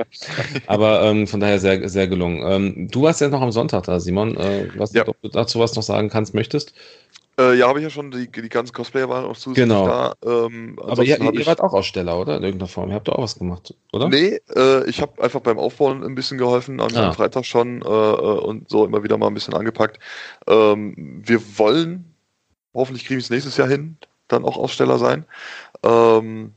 aber ähm, von daher sehr, sehr gelungen. Ähm, du warst ja noch am Sonntag da, Simon. Äh, was ja. du dazu was noch sagen kannst, möchtest? Äh, ja, habe ich ja schon, die, die ganzen Cosplayer waren auch zusätzlich genau. da. Ähm, Aber ihr, ihr wart auch Aussteller, oder? In irgendeiner Form. Ihr habt auch was gemacht, oder? Nee, äh, ich habe einfach beim Aufbauen ein bisschen geholfen, am ah. Freitag schon äh, äh, und so immer wieder mal ein bisschen angepackt. Ähm, wir wollen, hoffentlich kriegen wir es nächstes Jahr hin, dann auch Aussteller sein. Ähm,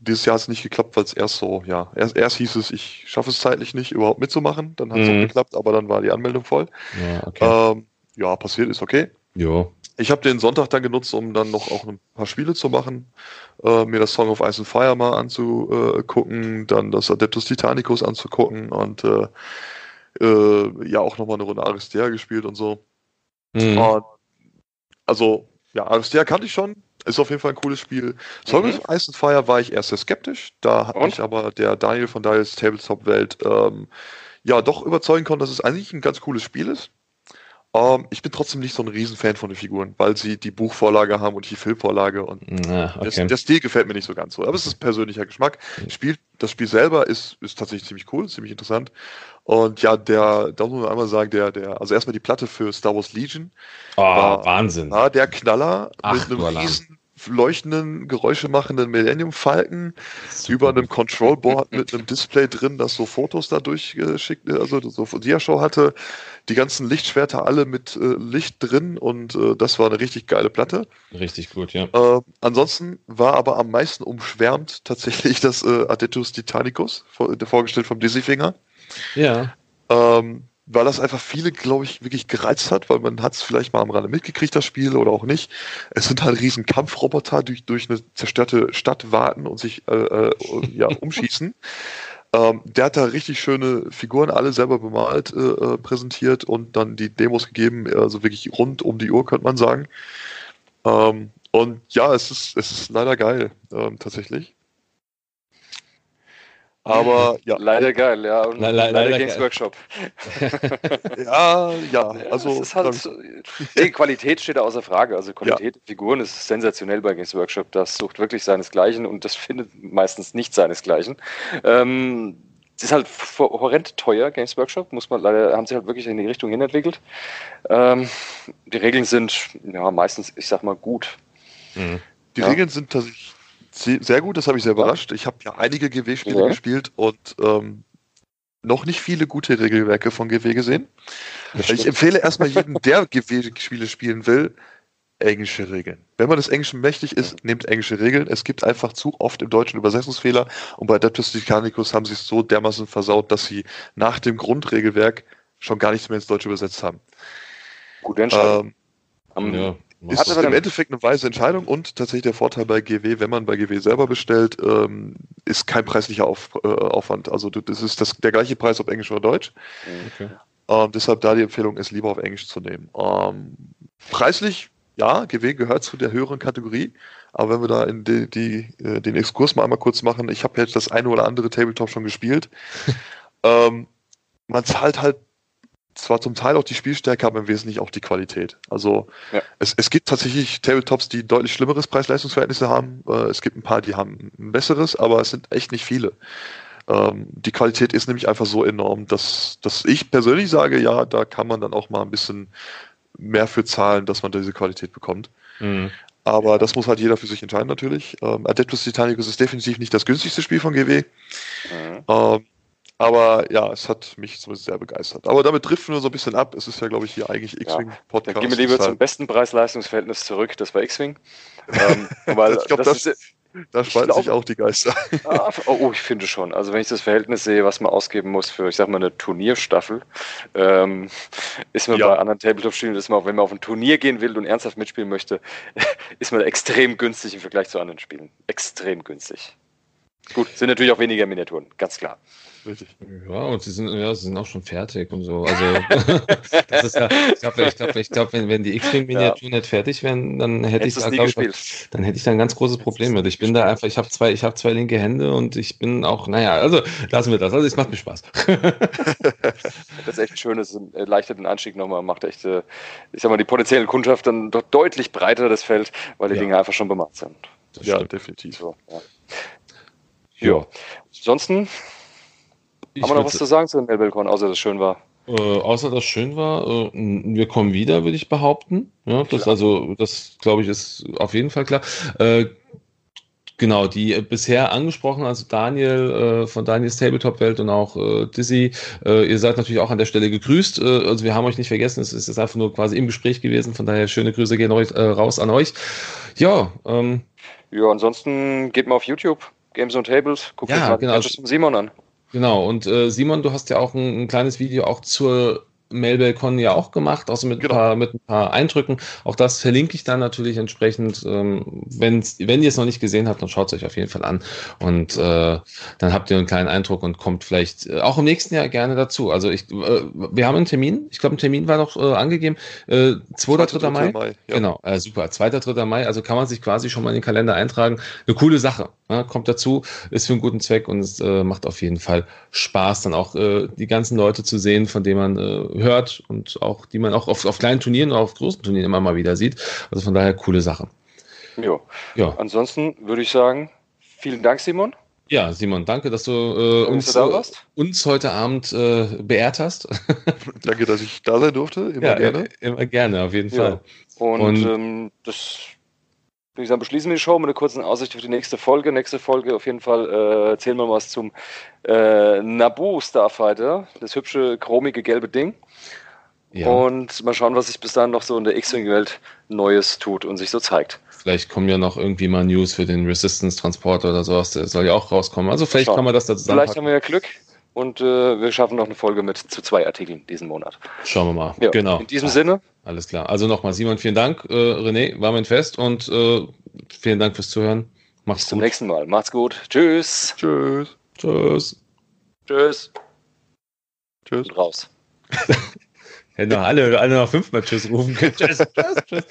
dieses Jahr hat es nicht geklappt, weil es erst so, ja, erst, erst hieß es, ich schaffe es zeitlich nicht, überhaupt mitzumachen. Dann hat es mhm. auch geklappt, aber dann war die Anmeldung voll. Ja, okay. Ähm, ja, passiert ist okay. Ja. Ich habe den Sonntag dann genutzt, um dann noch auch ein paar Spiele zu machen, äh, mir das Song of Ice and Fire mal anzugucken, dann das Adeptus Titanicus anzugucken und äh, äh, ja auch nochmal eine Runde Aristea gespielt und so. Mhm. Und, also, ja, Aristea kannte ich schon, ist auf jeden Fall ein cooles Spiel. Song mhm. of Ice and Fire war ich erst sehr skeptisch, da hat und? mich aber der Daniel von Dials Tabletop-Welt ähm, ja doch überzeugen können, dass es eigentlich ein ganz cooles Spiel ist. Ähm, ich bin trotzdem nicht so ein Riesenfan von den Figuren, weil sie die Buchvorlage haben und die Filmvorlage und Na, okay. das, der Stil gefällt mir nicht so ganz so. Aber es ist persönlicher Geschmack. Spiel, das Spiel selber ist, ist tatsächlich ziemlich cool, ziemlich interessant. Und ja, der, da muss man einmal sagen, der, der, also erstmal die Platte für Star Wars Legion. Oh, war, Wahnsinn. War der Knaller Ach, mit einem riesen leuchtenden, Geräusche machenden Millennium Falcon über einem Control Board mit einem Display drin, das so Fotos da durchgeschickt, also so Diashow hatte. Die ganzen Lichtschwerter alle mit äh, Licht drin und äh, das war eine richtig geile Platte. Richtig gut, ja. Äh, ansonsten war aber am meisten umschwärmt tatsächlich das äh, Adeptus Titanicus, vor, vorgestellt vom Dizzy Finger. Ja. Ähm, weil das einfach viele, glaube ich, wirklich gereizt hat, weil man hat es vielleicht mal am Rande mitgekriegt, das Spiel, oder auch nicht. Es sind halt riesen Kampfroboter, die durch eine zerstörte Stadt warten und sich äh, äh, ja, umschießen. Ähm, der hat da richtig schöne Figuren, alle selber bemalt, äh, äh, präsentiert und dann die Demos gegeben, also wirklich rund um die Uhr, könnte man sagen. Ähm, und ja, es ist, es ist leider geil, ähm, tatsächlich. Aber ja. Leider geil, ja. Und Le leider, leider Games geil. Workshop. ja, ja, also. Ja, halt so, die Qualität steht außer Frage. Also Qualität ja. Figuren ist sensationell bei Games Workshop. Das sucht wirklich seinesgleichen und das findet meistens nicht seinesgleichen. Ähm, es ist halt horrend teuer, Games Workshop, muss man leider, haben sie halt wirklich in die Richtung hin entwickelt. Ähm, die Regeln sind ja meistens, ich sag mal, gut. Mhm. Die ja. Regeln sind tatsächlich sehr gut, das habe ich sehr überrascht. Ich habe ja einige GW-Spiele ja. gespielt und ähm, noch nicht viele gute Regelwerke von GW gesehen. Ich empfehle erstmal jedem, der GW-Spiele spielen will, englische Regeln. Wenn man des Englischen mächtig ist, nehmt englische Regeln. Es gibt einfach zu oft im Deutschen Übersetzungsfehler und bei Adeptus Titanicus haben sie es so dermaßen versaut, dass sie nach dem Grundregelwerk schon gar nichts mehr ins Deutsche übersetzt haben. Gute Entscheidung. Ähm, ja. Ist im Endeffekt eine weise Entscheidung und tatsächlich der Vorteil bei GW, wenn man bei GW selber bestellt, ähm, ist kein preislicher Auf, äh, Aufwand. Also das ist das, der gleiche Preis, ob Englisch oder Deutsch. Okay. Ähm, deshalb da die Empfehlung ist, lieber auf Englisch zu nehmen. Ähm, preislich, ja, GW gehört zu der höheren Kategorie, aber wenn wir da in die, die, äh, den Exkurs mal einmal kurz machen, ich habe jetzt das eine oder andere Tabletop schon gespielt. ähm, man zahlt halt zwar zum Teil auch die Spielstärke, aber im Wesentlichen auch die Qualität. Also ja. es, es gibt tatsächlich Tabletops, die deutlich schlimmeres Preis-Leistungs-Verhältnisse haben. Äh, es gibt ein paar, die haben ein besseres, aber es sind echt nicht viele. Ähm, die Qualität ist nämlich einfach so enorm, dass, dass ich persönlich sage, ja, da kann man dann auch mal ein bisschen mehr für zahlen, dass man diese Qualität bekommt. Mhm. Aber das muss halt jeder für sich entscheiden natürlich. Ähm, Adeptus Titanicus ist definitiv nicht das günstigste Spiel von GW. Mhm. Ähm, aber ja, es hat mich zumindest sehr begeistert. Aber damit driften wir so ein bisschen ab. Es ist ja, glaube ich, hier eigentlich X-Wing-Podcast. Ja, dann gehen wir lieber zum besten Preis-Leistungs-Verhältnis zurück. Das war X-Wing. ähm, ich glaube, das, das, Da spalten sich auch die Geister. Ah, oh, oh, ich finde schon. Also wenn ich das Verhältnis sehe, was man ausgeben muss für, ich sag mal, eine Turnierstaffel, ähm, ist man ja. bei anderen Tabletop-Spielen, ist man auch, wenn man auf ein Turnier gehen will und ernsthaft mitspielen möchte, ist man extrem günstig im Vergleich zu anderen Spielen. Extrem günstig. Gut, sind natürlich auch weniger Miniaturen, ganz klar. Richtig. Ja, und sie sind, ja, sie sind auch schon fertig und so. Also, das ist ja, ich glaube, ich glaub, ich glaub, wenn, wenn die X-Wing-Miniaturen ja. nicht fertig wären, dann hätte ich da, ich, dann hätte ich da ein ganz großes Problem mit. Ich bin da einfach, ich habe zwei, ich habe zwei linke Hände und ich bin auch, naja, also lassen wir das. Also, es macht mir Spaß. das ist echt schön, es erleichtert den Anstieg nochmal, macht echt, äh, ich sag mal, die potenzielle Kundschaft dann doch deutlich breiter das Feld, weil die ja. Dinge einfach schon bemacht sind. ja, definitiv. So, ja. Ja. Ansonsten ich haben wir noch was zu sagen zu dem Melbelcon, außer dass es schön war? Äh, außer dass es schön war, äh, wir kommen wieder, würde ich behaupten. Ja, das klar. also, das glaube ich, ist auf jeden Fall klar. Äh, genau, die äh, bisher angesprochen, also Daniel äh, von Daniels Tabletop-Welt und auch äh, Dizzy, äh, ihr seid natürlich auch an der Stelle gegrüßt. Äh, also wir haben euch nicht vergessen, es ist einfach nur quasi im Gespräch gewesen, von daher schöne Grüße gehen euch, äh, raus an euch. Ja, ähm, ja, ansonsten geht mal auf YouTube, Games on Tables, guckt ja, euch mal genau. Simon an. Genau, und äh, Simon, du hast ja auch ein, ein kleines Video auch zur MailBellCon ja auch gemacht, außer mit, genau. ein paar, mit ein paar Eindrücken. Auch das verlinke ich dann natürlich entsprechend. Ähm, wenn ihr es noch nicht gesehen habt, dann schaut es euch auf jeden Fall an. Und äh, dann habt ihr einen kleinen Eindruck und kommt vielleicht äh, auch im nächsten Jahr gerne dazu. Also ich, äh, wir haben einen Termin. Ich glaube, ein Termin war noch äh, angegeben. Äh, 2. 3. Mai. Mai ja. Genau, äh, super. 2. 3. Mai. Also kann man sich quasi schon mal in den Kalender eintragen. Eine coole Sache. Ja, kommt dazu, ist für einen guten Zweck und es äh, macht auf jeden Fall Spaß, dann auch äh, die ganzen Leute zu sehen, von denen man äh, hört und auch die man auch auf, auf kleinen Turnieren oder auf großen Turnieren immer mal wieder sieht. Also von daher coole Sache. Jo. Ja. Ansonsten würde ich sagen, vielen Dank, Simon. Ja, Simon, danke, dass du äh, uns, äh, uns heute Abend äh, beehrt hast. danke, dass ich da sein durfte. Immer ja, gerne. Immer gerne, auf jeden Fall. Ja. Und, und ähm, das würde ich sagen, beschließen wir die Show mit einer kurzen Aussicht auf die nächste Folge. Nächste Folge auf jeden Fall äh, erzählen wir was zum äh, Naboo Starfighter, das hübsche, chromige, gelbe Ding. Ja. Und mal schauen, was sich bis dahin noch so in der X-Wing-Welt Neues tut und sich so zeigt. Vielleicht kommen ja noch irgendwie mal News für den Resistance-Transporter oder sowas, der soll ja auch rauskommen. Also vielleicht kann man das da zusammen. Vielleicht haben wir ja Glück und äh, wir schaffen noch eine Folge mit zu zwei Artikeln diesen Monat. Schauen wir mal. Ja, genau. In diesem Sinne. Alles klar. Also nochmal, Simon, vielen Dank. Äh, René, war mein Fest und äh, vielen Dank fürs Zuhören. Macht's Bis gut. zum nächsten Mal. Macht's gut. Tschüss. Tschüss. Tschüss. Tschüss. Tschüss. Und raus. Hätten noch alle, alle noch fünfmal Tschüss rufen können. tschüss. Tschüss. Tschüss.